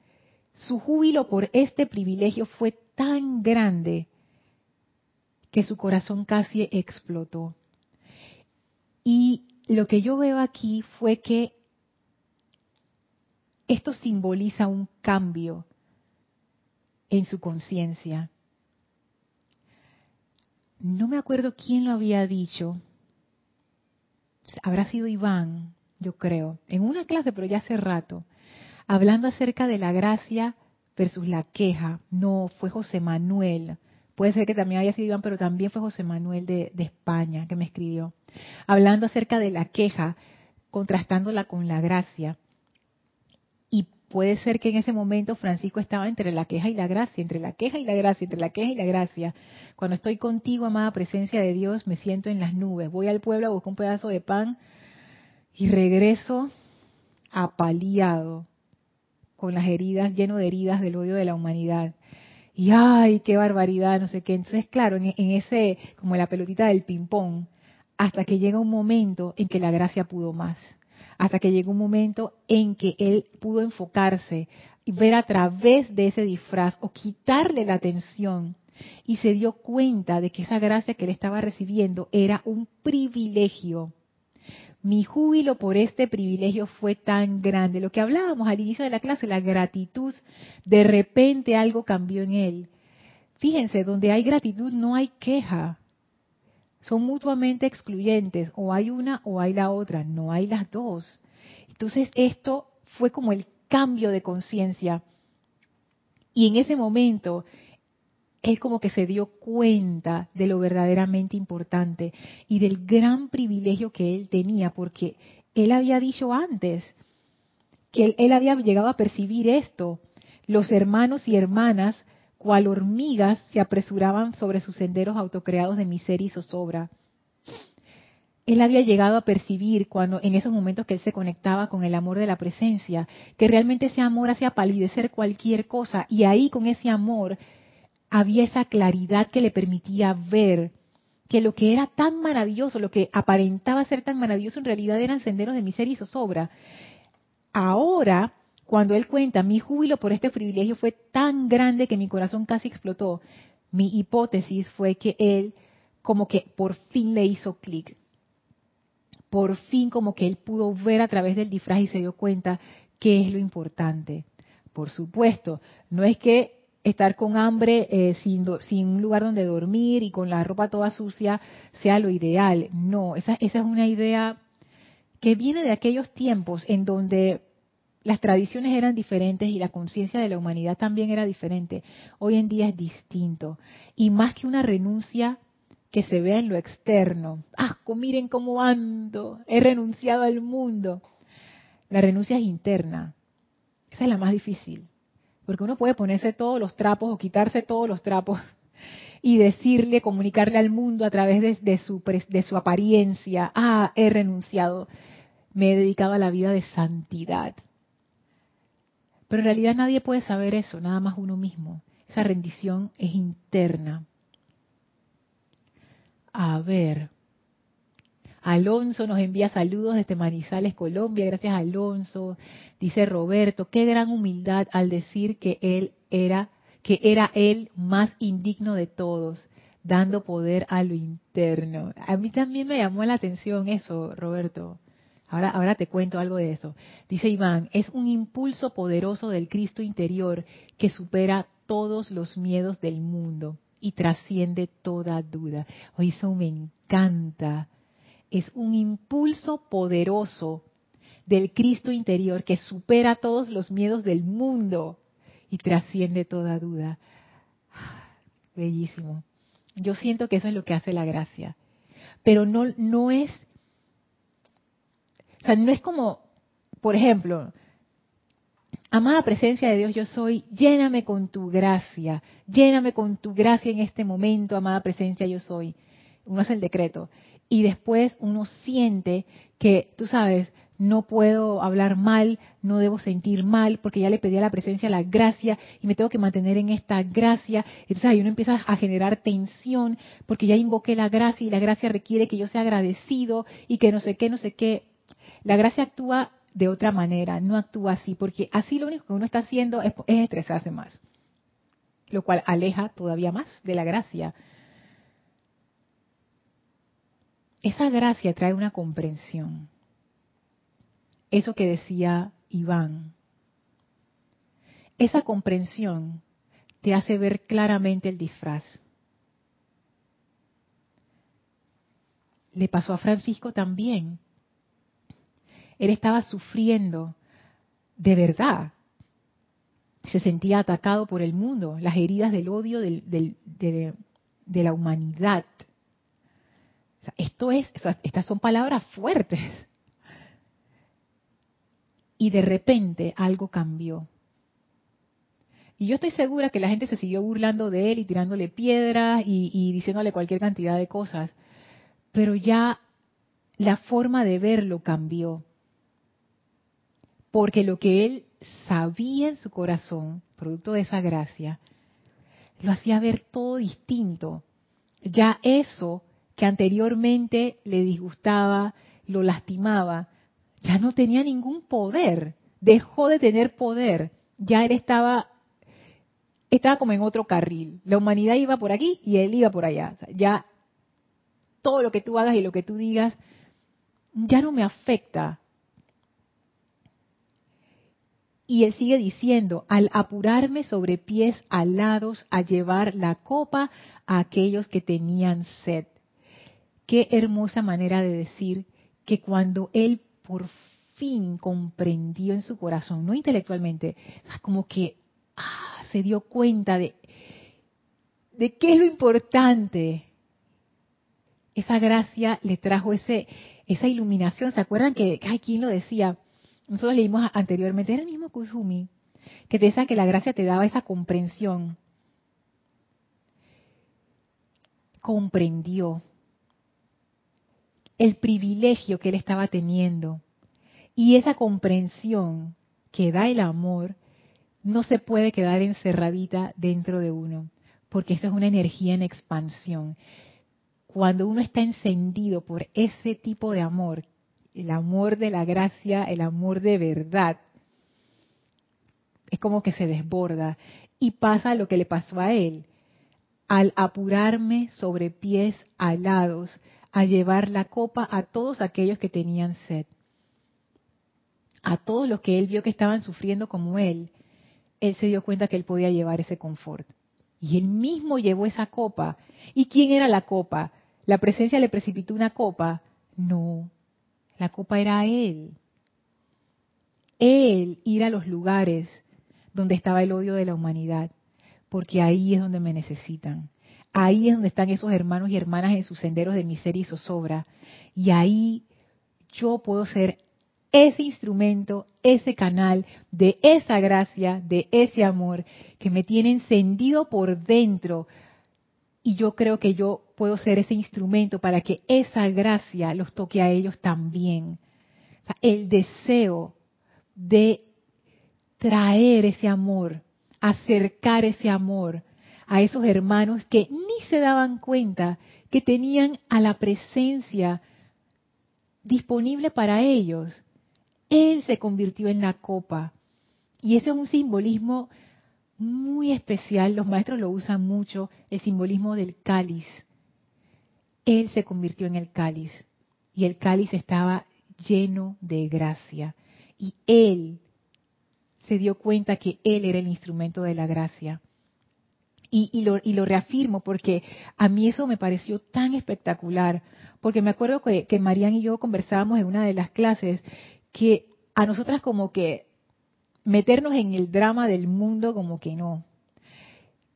su júbilo por este privilegio fue tan grande que su corazón casi explotó. Y lo que yo veo aquí fue que esto simboliza un cambio en su conciencia. No me acuerdo quién lo había dicho. Habrá sido Iván, yo creo, en una clase, pero ya hace rato, hablando acerca de la gracia versus la queja. No, fue José Manuel Puede ser que también haya sido Iván, pero también fue José Manuel de, España que me escribió, hablando acerca de la queja, contrastándola con la gracia. Y puede ser que en ese momento Francisco estaba entre la queja y la gracia, entre la queja y la gracia, entre la queja y la gracia. Cuando estoy contigo, amada presencia de Dios, me siento en las nubes. Voy al pueblo a buscar un pedazo de pan y regreso apaleado, con las heridas, lleno de heridas del odio de la humanidad y ay, qué barbaridad, no sé qué. Entonces, claro, en, ese, como la pelotita del ping-pong, hasta que llega un momento en que la gracia pudo más, hasta que llega un momento en que él pudo enfocarse y ver a través de ese disfraz o quitarle la atención y se dio cuenta de que esa gracia que él estaba recibiendo era un privilegio mi júbilo por este privilegio fue tan grande. Lo que hablábamos al inicio de la clase, la gratitud, de repente algo cambió en él. Fíjense, donde hay gratitud no hay queja. Son mutuamente excluyentes, o hay una o hay la otra, no hay las dos. Entonces esto fue como el cambio de conciencia. Y en ese momento él como que se dio cuenta de lo verdaderamente importante y del gran privilegio que él tenía, porque él había dicho antes que él, había llegado a percibir esto. Los hermanos y hermanas, cual hormigas, se apresuraban sobre sus senderos autocreados de miseria y zozobra. Él había llegado a percibir cuando en esos momentos que él se conectaba con el amor de la presencia, que realmente ese amor hacía palidecer cualquier cosa y ahí con ese amor había esa claridad que le permitía ver que lo que era tan maravilloso, lo que aparentaba ser tan maravilloso, en realidad eran senderos de miseria y zozobra. Ahora, cuando él cuenta, mi júbilo por este privilegio fue tan grande que mi corazón casi explotó. Mi hipótesis fue que él como que por fin le hizo clic. Por fin como que él pudo ver a través del disfraz y se dio cuenta qué es lo importante. Por supuesto, no es que estar con hambre eh, sin, sin, un lugar donde dormir y con la ropa toda sucia sea lo ideal. No, esa, esa es una idea que viene de aquellos tiempos en donde las tradiciones eran diferentes y la conciencia de la humanidad también era diferente. Hoy en día es distinto. Y más que una renuncia que se vea en lo externo. Asco, miren cómo ando, he renunciado al mundo. La renuncia es interna. Esa es la más difícil. Porque uno puede ponerse todos los trapos o quitarse todos los trapos y decirle, comunicarle al mundo a través de, su, de su apariencia, ah, he renunciado, me he dedicado a la vida de santidad. Pero en realidad nadie puede saber eso, nada más uno mismo. Esa rendición es interna. A ver. Alonso nos envía saludos desde Manizales, Colombia. Gracias, Alonso. Dice Roberto, qué gran humildad al decir que él era, que era él más indigno de todos, dando poder a lo interno. A mí también me llamó la atención eso, Roberto. Ahora, ahora te cuento algo de eso. Dice Iván, es un impulso poderoso del Cristo interior que supera todos los miedos del mundo y trasciende toda duda. Hoy eso me encanta. Es un impulso poderoso del Cristo interior que supera todos los miedos del mundo y trasciende toda duda. Bellísimo. Yo siento que eso es lo que hace la gracia. Pero no, no es, o sea, no es como, por ejemplo, Amada presencia de Dios, yo soy, lléname con tu gracia, lléname con tu gracia en este momento, amada presencia, yo soy. Uno hace el decreto. Y después uno siente que, tú sabes, no puedo hablar mal, no debo sentir mal, porque ya le pedí a la presencia la gracia y me tengo que mantener en esta gracia. Entonces ahí uno empieza a generar tensión, porque ya invoqué la gracia y la gracia requiere que yo sea agradecido y que no sé qué, no sé qué. La gracia actúa de otra manera, no actúa así, porque así lo único que uno está haciendo es, estresarse más, lo cual aleja todavía más de la gracia. Esa gracia trae una comprensión. Eso que decía Iván. Esa comprensión te hace ver claramente el disfraz. Le pasó a Francisco también él estaba sufriendo de verdad. Se sentía atacado por el mundo, las heridas del odio de, la humanidad. Esto es, estas son palabras fuertes. Y de repente algo cambió. Y yo estoy segura que la gente se siguió burlando de él y tirándole piedras y, y, diciéndole cualquier cantidad de cosas. Pero ya la forma de verlo cambió porque lo que él sabía en su corazón, producto de esa gracia, lo hacía ver todo distinto. Ya eso que anteriormente le disgustaba, lo lastimaba, ya no tenía ningún poder, dejó de tener poder, ya él estaba estaba como en otro carril. La humanidad iba por aquí y él iba por allá. ya todo lo que tú hagas y lo que tú digas ya no me afecta, Y él sigue diciendo, al apurarme sobre pies alados a llevar la copa a aquellos que tenían sed. Qué hermosa manera de decir que cuando él por fin comprendió en su corazón, no intelectualmente, como que ah, se dio cuenta de, de qué es lo importante. Esa gracia le trajo ese, esa iluminación. ¿Se acuerdan que, ay, ¿quién lo decía? nosotros leímos anteriormente, era el mismo Kusumi, que te decía que la gracia te daba esa comprensión. Comprendió el privilegio que él estaba teniendo. Y esa comprensión que da el amor no se puede quedar encerradita dentro de uno, porque eso es una energía en expansión. cuando uno está encendido por ese tipo de amor, el amor de la gracia, el amor de verdad, es como que se desborda y pasa lo que le pasó a él. Al apurarme sobre pies alados a llevar la copa a todos aquellos que tenían sed, a todos los que él vio que estaban sufriendo como él, él se dio cuenta que él podía llevar ese confort. Y él mismo llevó esa copa. ¿Y quién era la copa? ¿La presencia le precipitó una copa? No, la copa era él. Él ir a los lugares donde estaba el odio de la humanidad, porque ahí es donde me necesitan. Ahí es donde están esos hermanos y hermanas en sus senderos de miseria y zozobra. Y ahí yo puedo ser ese instrumento, ese canal de esa gracia, de ese amor que me tiene encendido por dentro. Y yo creo que yo puedo ser ese instrumento para que esa gracia los toque a ellos también. el deseo de traer ese amor, acercar ese amor a esos hermanos que ni se daban cuenta que tenían a la presencia disponible para ellos. Él se convirtió en la copa. Y ese es un simbolismo muy especial, los maestros lo usan mucho, el simbolismo del cáliz. Él se convirtió en el cáliz y el cáliz estaba lleno de gracia. Y él se dio cuenta que Él era el instrumento de la gracia. Y, lo, y, lo, reafirmo porque a mí eso me pareció tan espectacular, porque me acuerdo que, que Marían y yo conversábamos en una de las clases que a nosotras como que meternos en el drama del mundo como que no.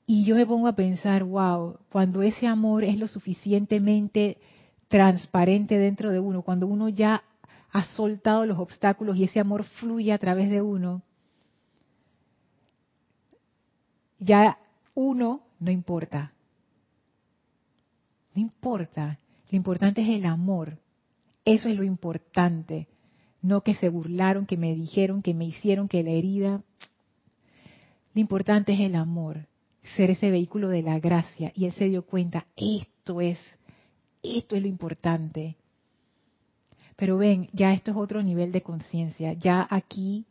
Y yo me pongo a pensar, wow, cuando ese amor es lo suficientemente transparente dentro de uno, cuando uno ya ha soltado los obstáculos y ese amor fluye a través de uno, ya uno no importa. No importa. Lo importante es el amor. Eso es lo importante. No que se burlaron, que me dijeron, que me hicieron, que la herida. Lo importante es el amor. Ser ese vehículo de la gracia. Y él se dio cuenta, esto es, esto es lo importante. Pero ven, ya esto es otro nivel de conciencia. Ya aquí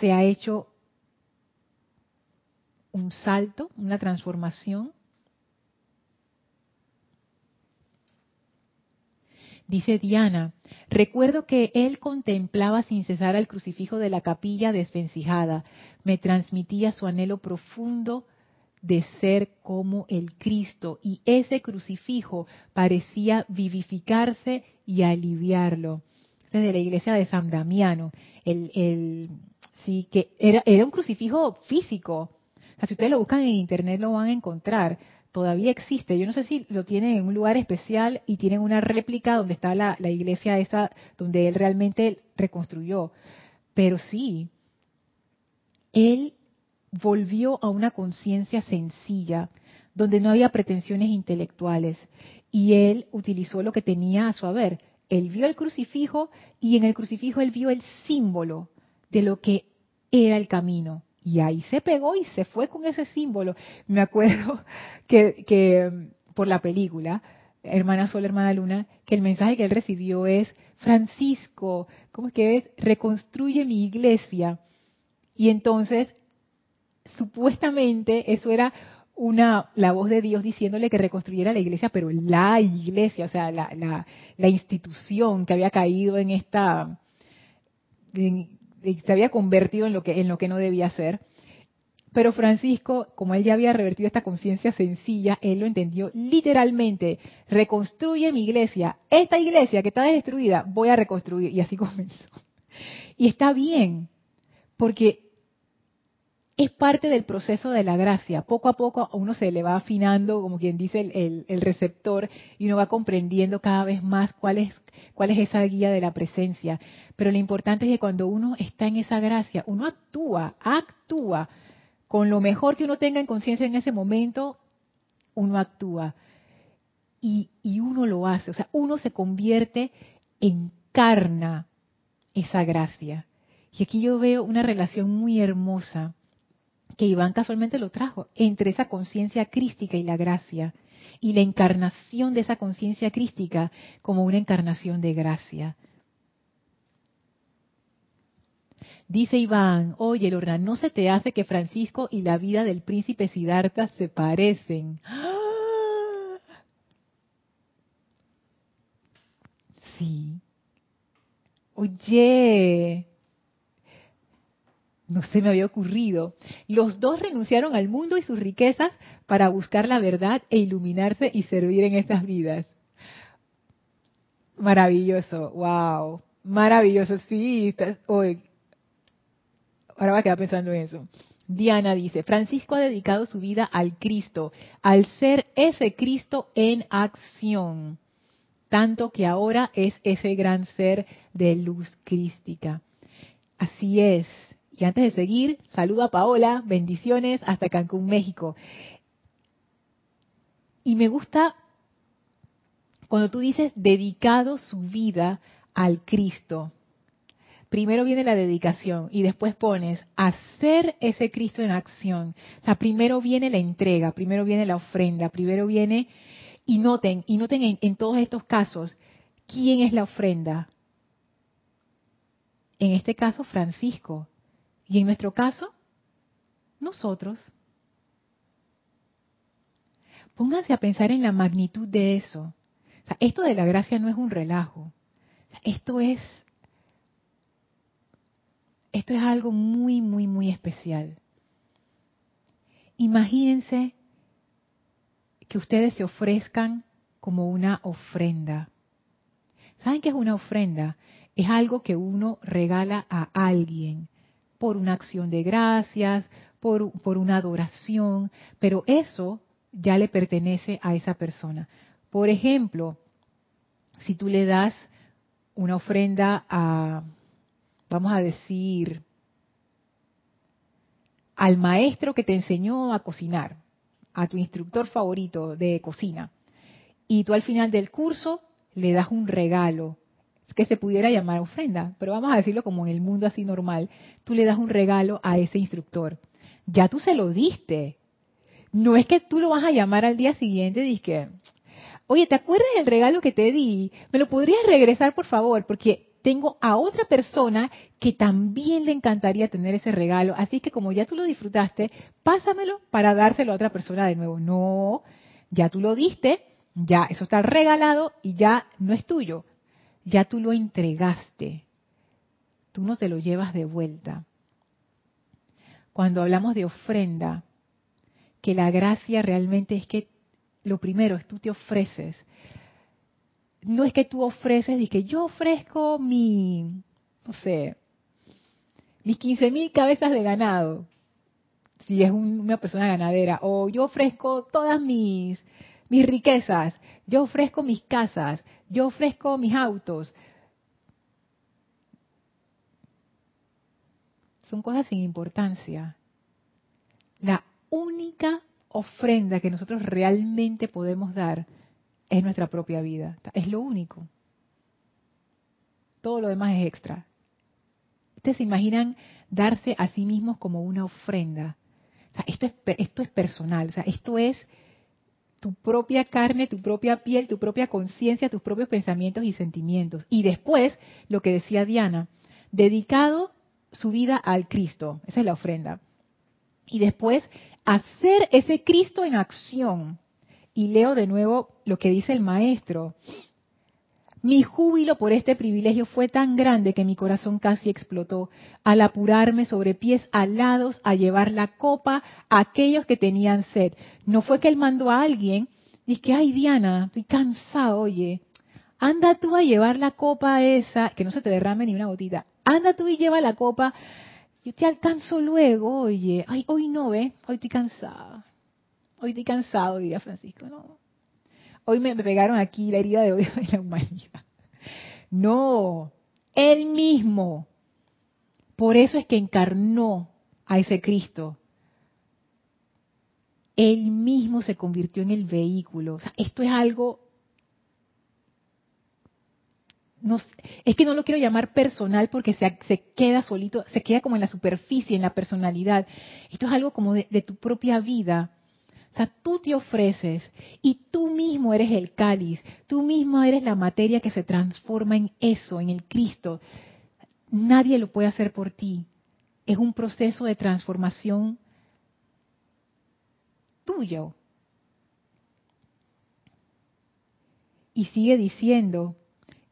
se ha hecho un salto, una transformación. Dice Diana, recuerdo que él contemplaba sin cesar al crucifijo de la capilla desvencijada. Me transmitía su anhelo profundo de ser como el Cristo y ese crucifijo parecía vivificarse y aliviarlo. Este es de la iglesia de San Damiano. El, el, sí, que era, era un crucifijo físico, si ustedes lo buscan en internet lo van a encontrar. Todavía existe. Yo no sé si lo tienen en un lugar especial y tienen una réplica donde está la, iglesia esa donde él realmente reconstruyó. Pero sí, él volvió a una conciencia sencilla, donde no había pretensiones intelectuales. Y él utilizó lo que tenía a su haber. Él vio el crucifijo y en el crucifijo él vio el símbolo de lo que era el camino. Y ahí se pegó y se fue con ese símbolo. Me acuerdo que, mm, por la película, Hermana Sol, Hermana Luna, que el mensaje que él recibió es, Francisco, ¿cómo es que es? Reconstruye mi iglesia. Y entonces, supuestamente, eso era una la voz de Dios diciéndole que reconstruyera la iglesia, pero la iglesia, o sea, la, la, la institución que había caído en esta se había convertido en lo que en lo que no debía ser. Pero Francisco, como él ya había revertido esta conciencia sencilla, él lo entendió literalmente. Reconstruye mi iglesia. Esta iglesia que está destruida, voy a reconstruir. Y así comenzó. Y está bien, porque es parte del proceso de la gracia. Poco a poco uno se le va afinando, como quien dice, el, receptor y uno va comprendiendo cada vez más cuál es, cuál es esa guía de la presencia. Pero lo importante es que cuando uno está en esa gracia, uno actúa, actúa con lo mejor que uno tenga en conciencia en ese momento, uno actúa. Y, y uno lo hace, o sea, uno se convierte, encarna esa gracia. Y aquí yo veo una relación muy hermosa que Iván casualmente lo trajo, entre esa conciencia crística y la gracia. y la encarnación de esa conciencia crística como una encarnación de gracia. Dice Iván, oye Lorna, ¿no se te hace que Francisco y la vida del príncipe Siddhartha se parecen? Sí. Oye, no se me había ocurrido. Los dos renunciaron al mundo y sus riquezas para buscar la verdad e iluminarse y servir en esas vidas. Maravilloso, wow, maravilloso, sí. Hoy, ahora va a quedar pensando en eso. Diana dice, Francisco ha dedicado su vida al Cristo, al ser ese Cristo en acción, tanto que ahora es ese gran ser de luz crística. Así es. Y antes de seguir, saludo a Paola, bendiciones hasta Cancún, México. Y me gusta cuando tú dices dedicado su vida al Cristo primero viene la dedicación y después pones hacer ese Cristo en acción. O sea, primero viene la entrega, primero viene la ofrenda, primero viene, y noten, y noten en, en todos estos casos, ¿quién es la ofrenda? En este caso, Francisco. Y en nuestro caso, nosotros. Pónganse a pensar en la magnitud de eso. Esto de la gracia no es un relajo. Esto es esto es algo muy, muy, muy especial. Imagínense que ustedes se ofrezcan como una ofrenda. ¿Saben qué es una ofrenda? Es algo que uno regala a alguien por una acción de gracias, por, por una adoración, pero eso ya le pertenece a esa persona. Por ejemplo, si tú le das una ofrenda a, vamos a decir, al maestro que te enseñó a cocinar, a tu instructor favorito de cocina, y tú al final del curso le das un regalo, que se pudiera llamar ofrenda, pero vamos a decirlo como en el mundo así normal, tú le das un regalo a ese instructor. Ya tú se lo diste. No es que tú lo vas a llamar al día siguiente y que, oye, ¿te acuerdas del regalo que te di? ¿Me lo podrías regresar, por favor? Porque tengo a otra persona que también le encantaría tener ese regalo. Así que como ya tú lo disfrutaste, pásamelo para dárselo a otra persona de nuevo. No, ya tú lo diste, ya eso está regalado y ya no es tuyo. Ya tú lo entregaste. Tú no te lo llevas de vuelta. Cuando hablamos de ofrenda, que la gracia realmente es que lo primero es tú te ofreces no es que tú ofreces, y que yo ofrezco mi, no sé, mis 15 mil cabezas de ganado, si es una persona ganadera, o yo ofrezco todas mis, mis riquezas, yo ofrezco mis casas, yo ofrezco mis autos. Son cosas sin importancia. La única ofrenda que nosotros realmente podemos dar es nuestra propia vida. Es lo único. Todo lo demás es extra. Ustedes se imaginan darse a sí mismos como una ofrenda. esto, es, esto es personal. O sea, esto es tu propia carne, tu propia piel, tu propia conciencia, tus propios pensamientos y sentimientos. Y después, lo que decía Diana, dedicado su vida al Cristo. Esa es la ofrenda. Y después, hacer ese Cristo en acción. Y leo de nuevo lo que dice el maestro. Mi júbilo por este privilegio fue tan grande que mi corazón casi explotó al apurarme sobre pies alados a llevar la copa a aquellos que tenían sed. No fue que él mandó a alguien, y que, ay Diana, estoy cansado, oye, anda tú a llevar la copa esa, que no se te derrame ni una gotita, anda tú y lleva la copa, yo te alcanzo luego, oye, ay, hoy no, ve, hoy estoy cansada. Hoy estoy cansado, diría Francisco. No. Hoy me, pegaron aquí la herida de odio de la humanidad. No, él mismo. Por eso es que encarnó a ese Cristo. Él mismo se convirtió en el vehículo. O sea, esto es algo no, es que no lo quiero llamar personal porque se, se, queda solito, se queda como en la superficie, en la personalidad. Esto es algo como de, tu propia vida sea, tú te ofreces y tú mismo eres el cáliz, tú mismo eres la materia que se transforma en eso, en el Cristo. Nadie lo puede hacer por ti. Es un proceso de transformación tuyo. Y sigue diciendo,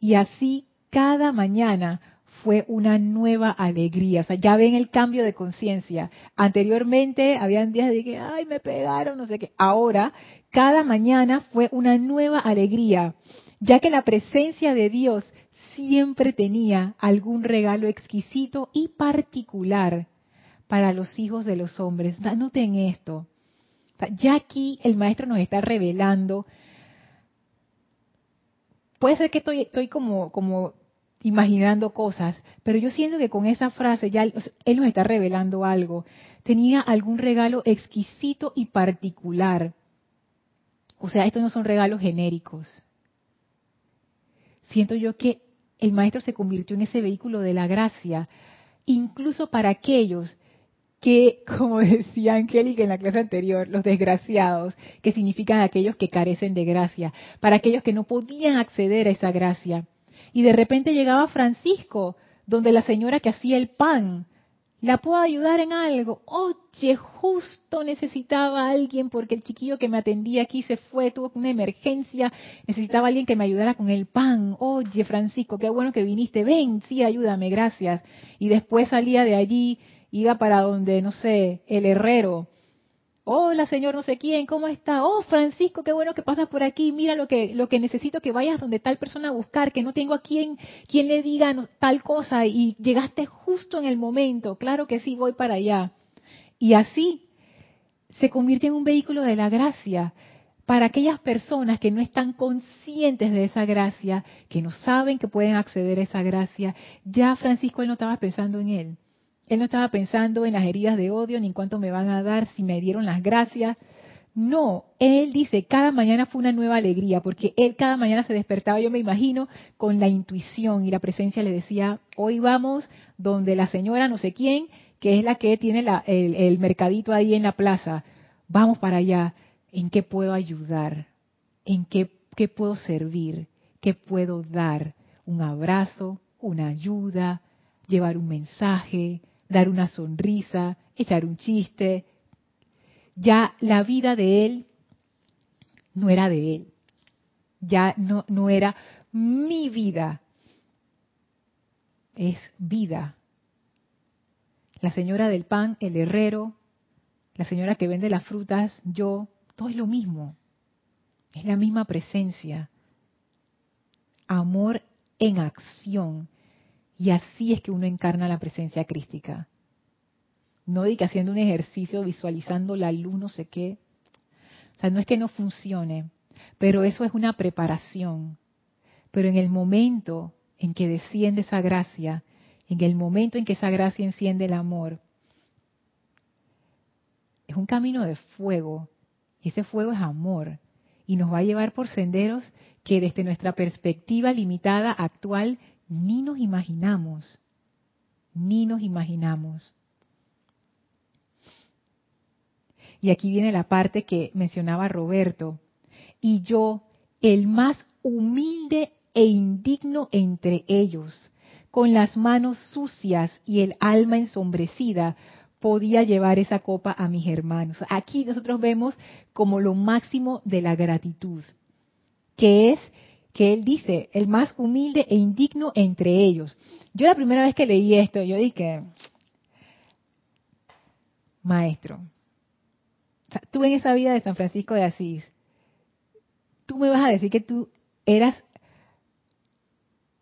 y así cada mañana fue una nueva alegría. O sea, ya ven el cambio de conciencia. Anteriormente habían días de que, ay, me pegaron, no sé qué. Ahora, cada mañana fue una nueva alegría, ya que la presencia de Dios siempre tenía algún regalo exquisito y particular para los hijos de los hombres. Noten esto. ya aquí el maestro nos está revelando. Puede ser que estoy, como imaginando cosas, pero yo siento que con esa frase ya él, nos está revelando algo. Tenía algún regalo exquisito y particular. O sea, estos no son regalos genéricos. Siento yo que el maestro se convirtió en ese vehículo de la gracia, incluso para aquellos que, como decía Angélica en la clase anterior, los desgraciados, que significan aquellos que carecen de gracia, para aquellos que no podían acceder a esa gracia. Y de repente llegaba Francisco, donde la señora que hacía el pan, ¿la puedo ayudar en algo? Oye, justo necesitaba a alguien porque el chiquillo que me atendía aquí se fue, tuvo una emergencia, necesitaba a alguien que me ayudara con el pan. Oye, Francisco, qué bueno que viniste, ven, sí, ayúdame, gracias. Y después salía de allí, iba para donde, no sé, el herrero, Hola, señor, no sé quién, ¿cómo está? Oh, Francisco, qué bueno que pasas por aquí. Mira lo que lo que necesito que vayas donde tal persona a buscar, que no tengo a quien quien le diga tal cosa y llegaste justo en el momento. Claro que sí, voy para allá. Y así se convierte en un vehículo de la gracia para aquellas personas que no están conscientes de esa gracia, que no saben que pueden acceder a esa gracia. Ya Francisco él no estaba pensando en él él no estaba pensando en las heridas de odio, ni en cuánto me van a dar, si me dieron las gracias. No, él dice, cada mañana fue una nueva alegría, porque él cada mañana se despertaba, yo me imagino, con la intuición y la presencia le decía, hoy vamos donde la señora no sé quién, que es la que tiene el, mercadito ahí en la plaza, vamos para allá, ¿en qué puedo ayudar? ¿En qué, qué puedo servir? ¿Qué puedo dar? ¿Un abrazo? ¿Una ayuda? ¿Llevar un mensaje? Dar una sonrisa, echar un chiste. Ya la vida de él no era de él. Ya no, no era mi vida. Es vida. La señora del pan, el herrero, la señora que vende las frutas, yo, todo es lo mismo. Es la misma presencia. Amor en acción. Y así es que uno encarna la presencia crística. No diga haciendo un ejercicio visualizando la luz, no sé qué. O sea, no es que no funcione, pero eso es una preparación. Pero en el momento en que desciende esa gracia, en el momento en que esa gracia enciende el amor, es un camino de fuego. Y ese fuego es amor. Y nos va a llevar por senderos que desde nuestra perspectiva limitada actual ni nos imaginamos, ni nos imaginamos. Y aquí viene la parte que mencionaba Roberto. Y yo, el más humilde e indigno entre ellos, con las manos sucias y el alma ensombrecida, podía llevar esa copa a mis hermanos. Aquí nosotros vemos como lo máximo de la gratitud, que es que él dice, el más humilde e indigno entre ellos. Yo la primera vez que leí esto, yo dije, maestro, tú en esa vida de San Francisco de Asís, tú me vas a decir que tú eras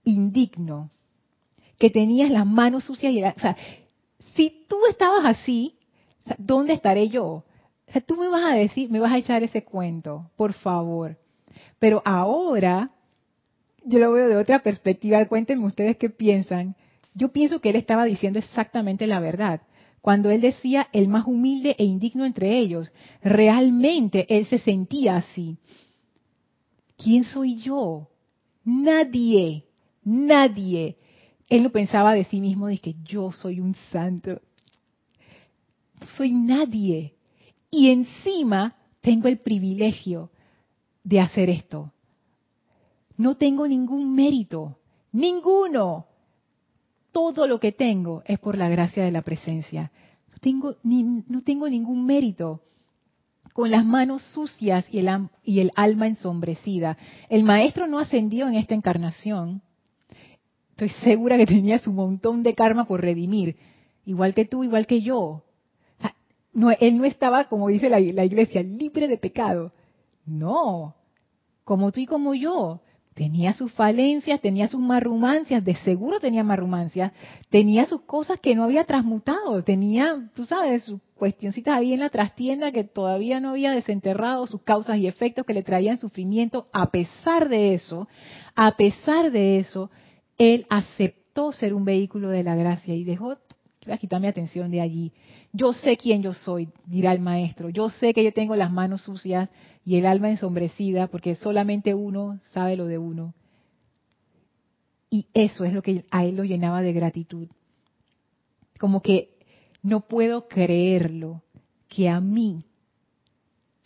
indigno, que tenías las manos sucias y o sea, si tú estabas así, ¿dónde estaré yo? O sea, tú me vas a decir, me vas a echar ese cuento, por favor. Pero ahora yo lo veo de otra perspectiva. Cuéntenme ustedes qué piensan. Yo pienso que él estaba diciendo exactamente la verdad. Cuando él decía el más humilde e indigno entre ellos, realmente él se sentía así. ¿Quién soy yo? Nadie, nadie. Él no pensaba de sí mismo de que yo soy un santo. soy nadie. Y encima tengo el privilegio de hacer esto. No tengo ningún mérito, ninguno. Todo lo que tengo es por la gracia de la presencia. No tengo, no tengo ningún mérito con las manos sucias y el, alma ensombrecida. El maestro no ascendió en esta encarnación. Estoy segura que tenía su montón de karma por redimir, igual que tú, igual que yo. él no estaba, como dice la iglesia, libre de pecado. No, como tú y como yo. Tenía sus falencias, tenía sus marrumancias, de seguro tenía marrumancias, tenía sus cosas que no había transmutado, tenía, tú sabes, sus cuestioncitas ahí en la trastienda que todavía no había desenterrado, sus causas y efectos que le traían sufrimiento. A pesar de eso, a pesar de eso, él aceptó ser un vehículo de la gracia y dejó, voy a quitar mi atención de allí. Yo sé quién yo soy, dirá el maestro. Yo sé que yo tengo las manos sucias y el alma ensombrecida porque solamente uno sabe lo de uno. Y eso es lo que a él lo llenaba de gratitud. Como que no puedo creerlo, que a mí,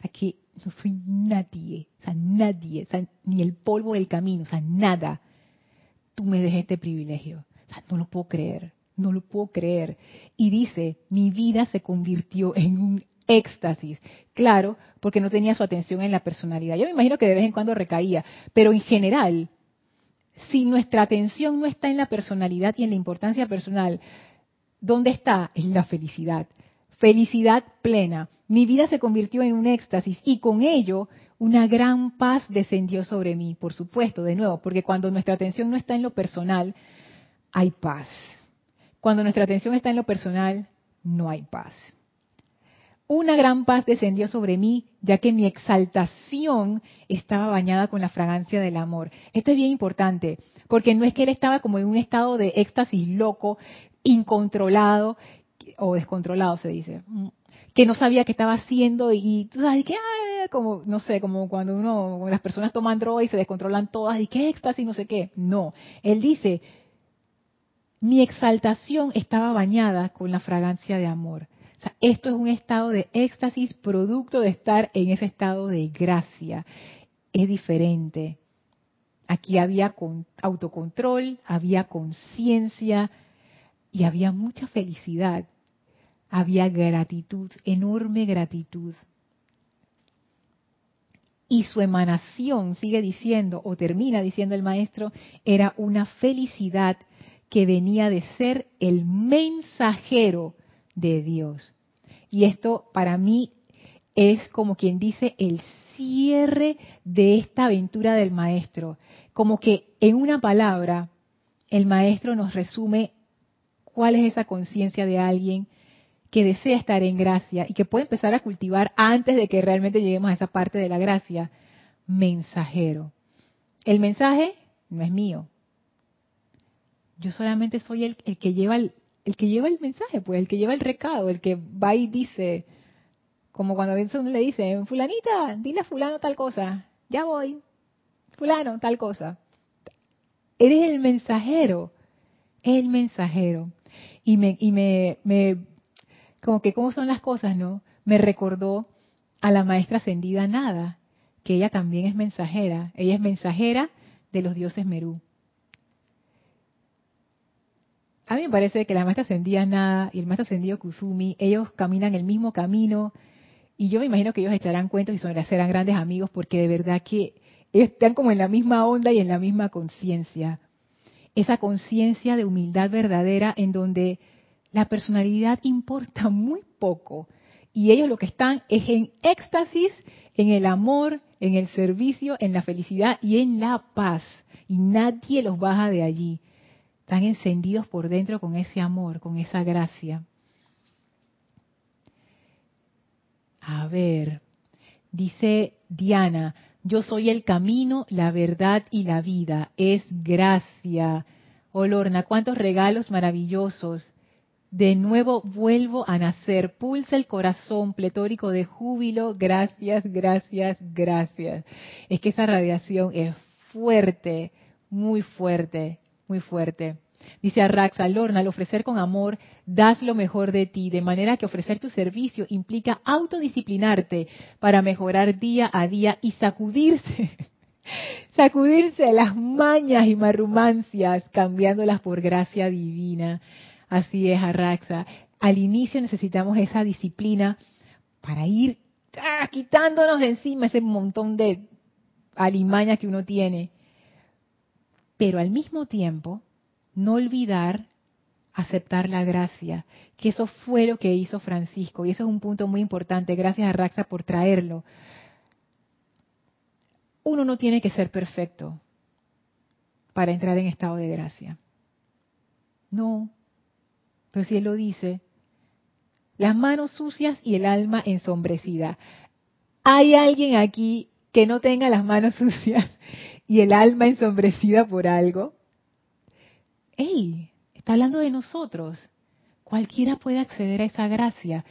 aquí no soy nadie, o sea, nadie, o sea, ni el polvo del camino, o sea, nada, tú me dejes este privilegio. O sea, no lo puedo creer no lo puedo creer. Y dice, mi vida se convirtió en un éxtasis. Claro, porque no tenía su atención en la personalidad. Yo me imagino que de vez en cuando recaía, pero en general, si nuestra atención no está en la personalidad y en la importancia personal, ¿dónde está? En la felicidad. Felicidad plena. Mi vida se convirtió en un éxtasis y con ello una gran paz descendió sobre mí, por supuesto, de nuevo, porque cuando nuestra atención no está en lo personal, hay paz cuando nuestra atención está en lo personal, no hay paz. Una gran paz descendió sobre mí, ya que mi exaltación estaba bañada con la fragancia del amor. Esto es bien importante, porque no es que él estaba como en un estado de éxtasis loco, incontrolado o descontrolado se dice, que no sabía qué estaba haciendo y tú sabes que como no sé, como cuando uno las personas toman droga y se descontrolan todas y qué éxtasis no sé qué. No, él dice, mi exaltación estaba bañada con la fragancia de amor. Esto es un estado de éxtasis producto de estar en ese estado de gracia. Es diferente. Aquí había autocontrol, había conciencia y había mucha felicidad. Había gratitud, enorme gratitud. Y su emanación, sigue diciendo, o termina diciendo el maestro, era una felicidad que venía de ser el mensajero de Dios. Y esto para mí es como quien dice el cierre de esta aventura del maestro. Como que en una palabra el maestro nos resume cuál es esa conciencia de alguien que desea estar en gracia y que puede empezar a cultivar antes de que realmente lleguemos a esa parte de la gracia. Mensajero. El mensaje no es mío, yo solamente soy el, que lleva el, el, que lleva el mensaje, pues, el que lleva el recado, el que va y dice, como cuando a veces uno le dice, fulanita, dile a fulano tal cosa, ya voy, fulano, tal cosa. Eres el mensajero, el mensajero. Y me, y me, me, como que cómo son las cosas, ¿no? Me recordó a la maestra ascendida Nada, que ella también es mensajera. Ella es mensajera de los dioses Merú. A mí me parece que la maestra ascendida Nada y el maestro ascendido Kusumi, ellos caminan el mismo camino y yo me imagino que ellos echarán cuentos y serán grandes amigos porque de verdad que están como en la misma onda y en la misma conciencia. Esa conciencia de humildad verdadera en donde la personalidad importa muy poco y ellos lo que están es en éxtasis, en el amor, en el servicio, en la felicidad y en la paz y nadie los baja de allí están encendidos por dentro con ese amor, con esa gracia. A ver, dice Diana, yo soy el camino, la verdad y la vida. Es gracia. Olorna, cuántos regalos maravillosos. De nuevo vuelvo a nacer. Pulsa el corazón pletórico de júbilo. Gracias, gracias, gracias. Es que esa radiación es fuerte, muy fuerte muy fuerte. Dice Arraxa, Lorna, al ofrecer con amor, das lo mejor de ti, de manera que ofrecer tu servicio implica autodisciplinarte para mejorar día a día y sacudirse, sacudirse las mañas y marrumancias, cambiándolas por gracia divina. Así es, Arraxa. Al inicio necesitamos esa disciplina para ir ah, quitándonos de encima ese montón de alimañas que uno tiene. Pero al mismo tiempo, no olvidar aceptar la gracia, que eso fue lo que hizo Francisco, y eso es un punto muy importante. Gracias a Raxa por traerlo. Uno no tiene que ser perfecto para entrar en estado de gracia. No, pero si él lo dice, las manos sucias y el alma ensombrecida. ¿Hay alguien aquí que no tenga las manos sucias y el alma ensombrecida por algo? ¡Ey! Está hablando de nosotros. Cualquiera puede acceder a esa gracia.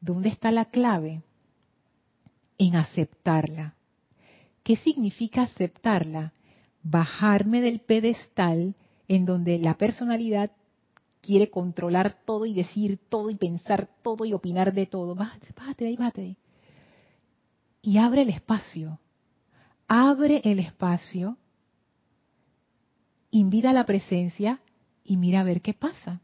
¿Dónde está la clave? En aceptarla. ¿Qué significa aceptarla? Bajarme del pedestal en donde la personalidad quiere controlar todo y decir todo y pensar todo y opinar de todo. Bájate, bájate ahí, bájate. Y abre el espacio. Abre el espacio invita la presencia y mira a ver qué pasa.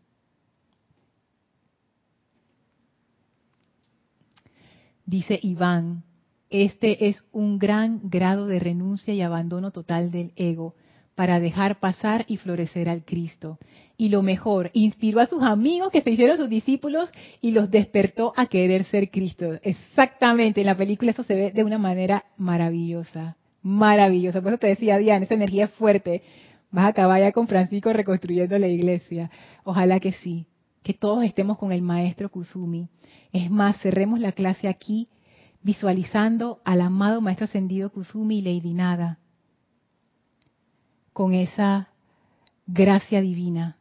Dice Iván, este es un gran grado de renuncia y abandono total del ego para dejar pasar y florecer al Cristo. Y lo mejor, inspiró a sus amigos que se hicieron sus discípulos y los despertó a querer ser Cristo. Exactamente, en la película eso se ve de una manera maravillosa, maravillosa. Por eso te decía, Diana, esa energía es fuerte. Vas a acabar ya con Francisco reconstruyendo la iglesia. Ojalá que sí, que todos estemos con el maestro Kusumi. Es más, cerremos la clase aquí visualizando al amado maestro ascendido Kusumi y Lady Nada con esa gracia divina,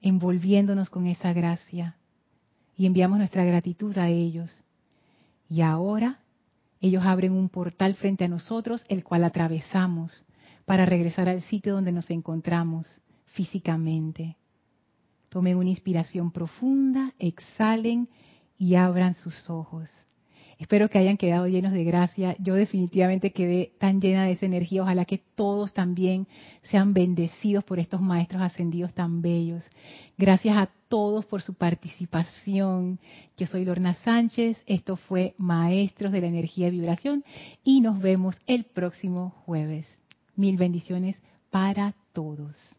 envolviéndonos con esa gracia y enviamos nuestra gratitud a ellos. Y ahora ellos abren un portal frente a nosotros, el cual atravesamos para regresar al sitio donde nos encontramos físicamente. Tomen una inspiración profunda, exhalen y abran sus ojos. Espero que hayan quedado llenos de gracia. Yo definitivamente quedé tan llena de esa energía. Ojalá que todos también sean bendecidos por estos maestros ascendidos tan bellos. Gracias a todos por su participación. Yo soy Lorna Sánchez. Esto fue Maestros de la Energía y Vibración y nos vemos el próximo jueves. Mil bendiciones para todos.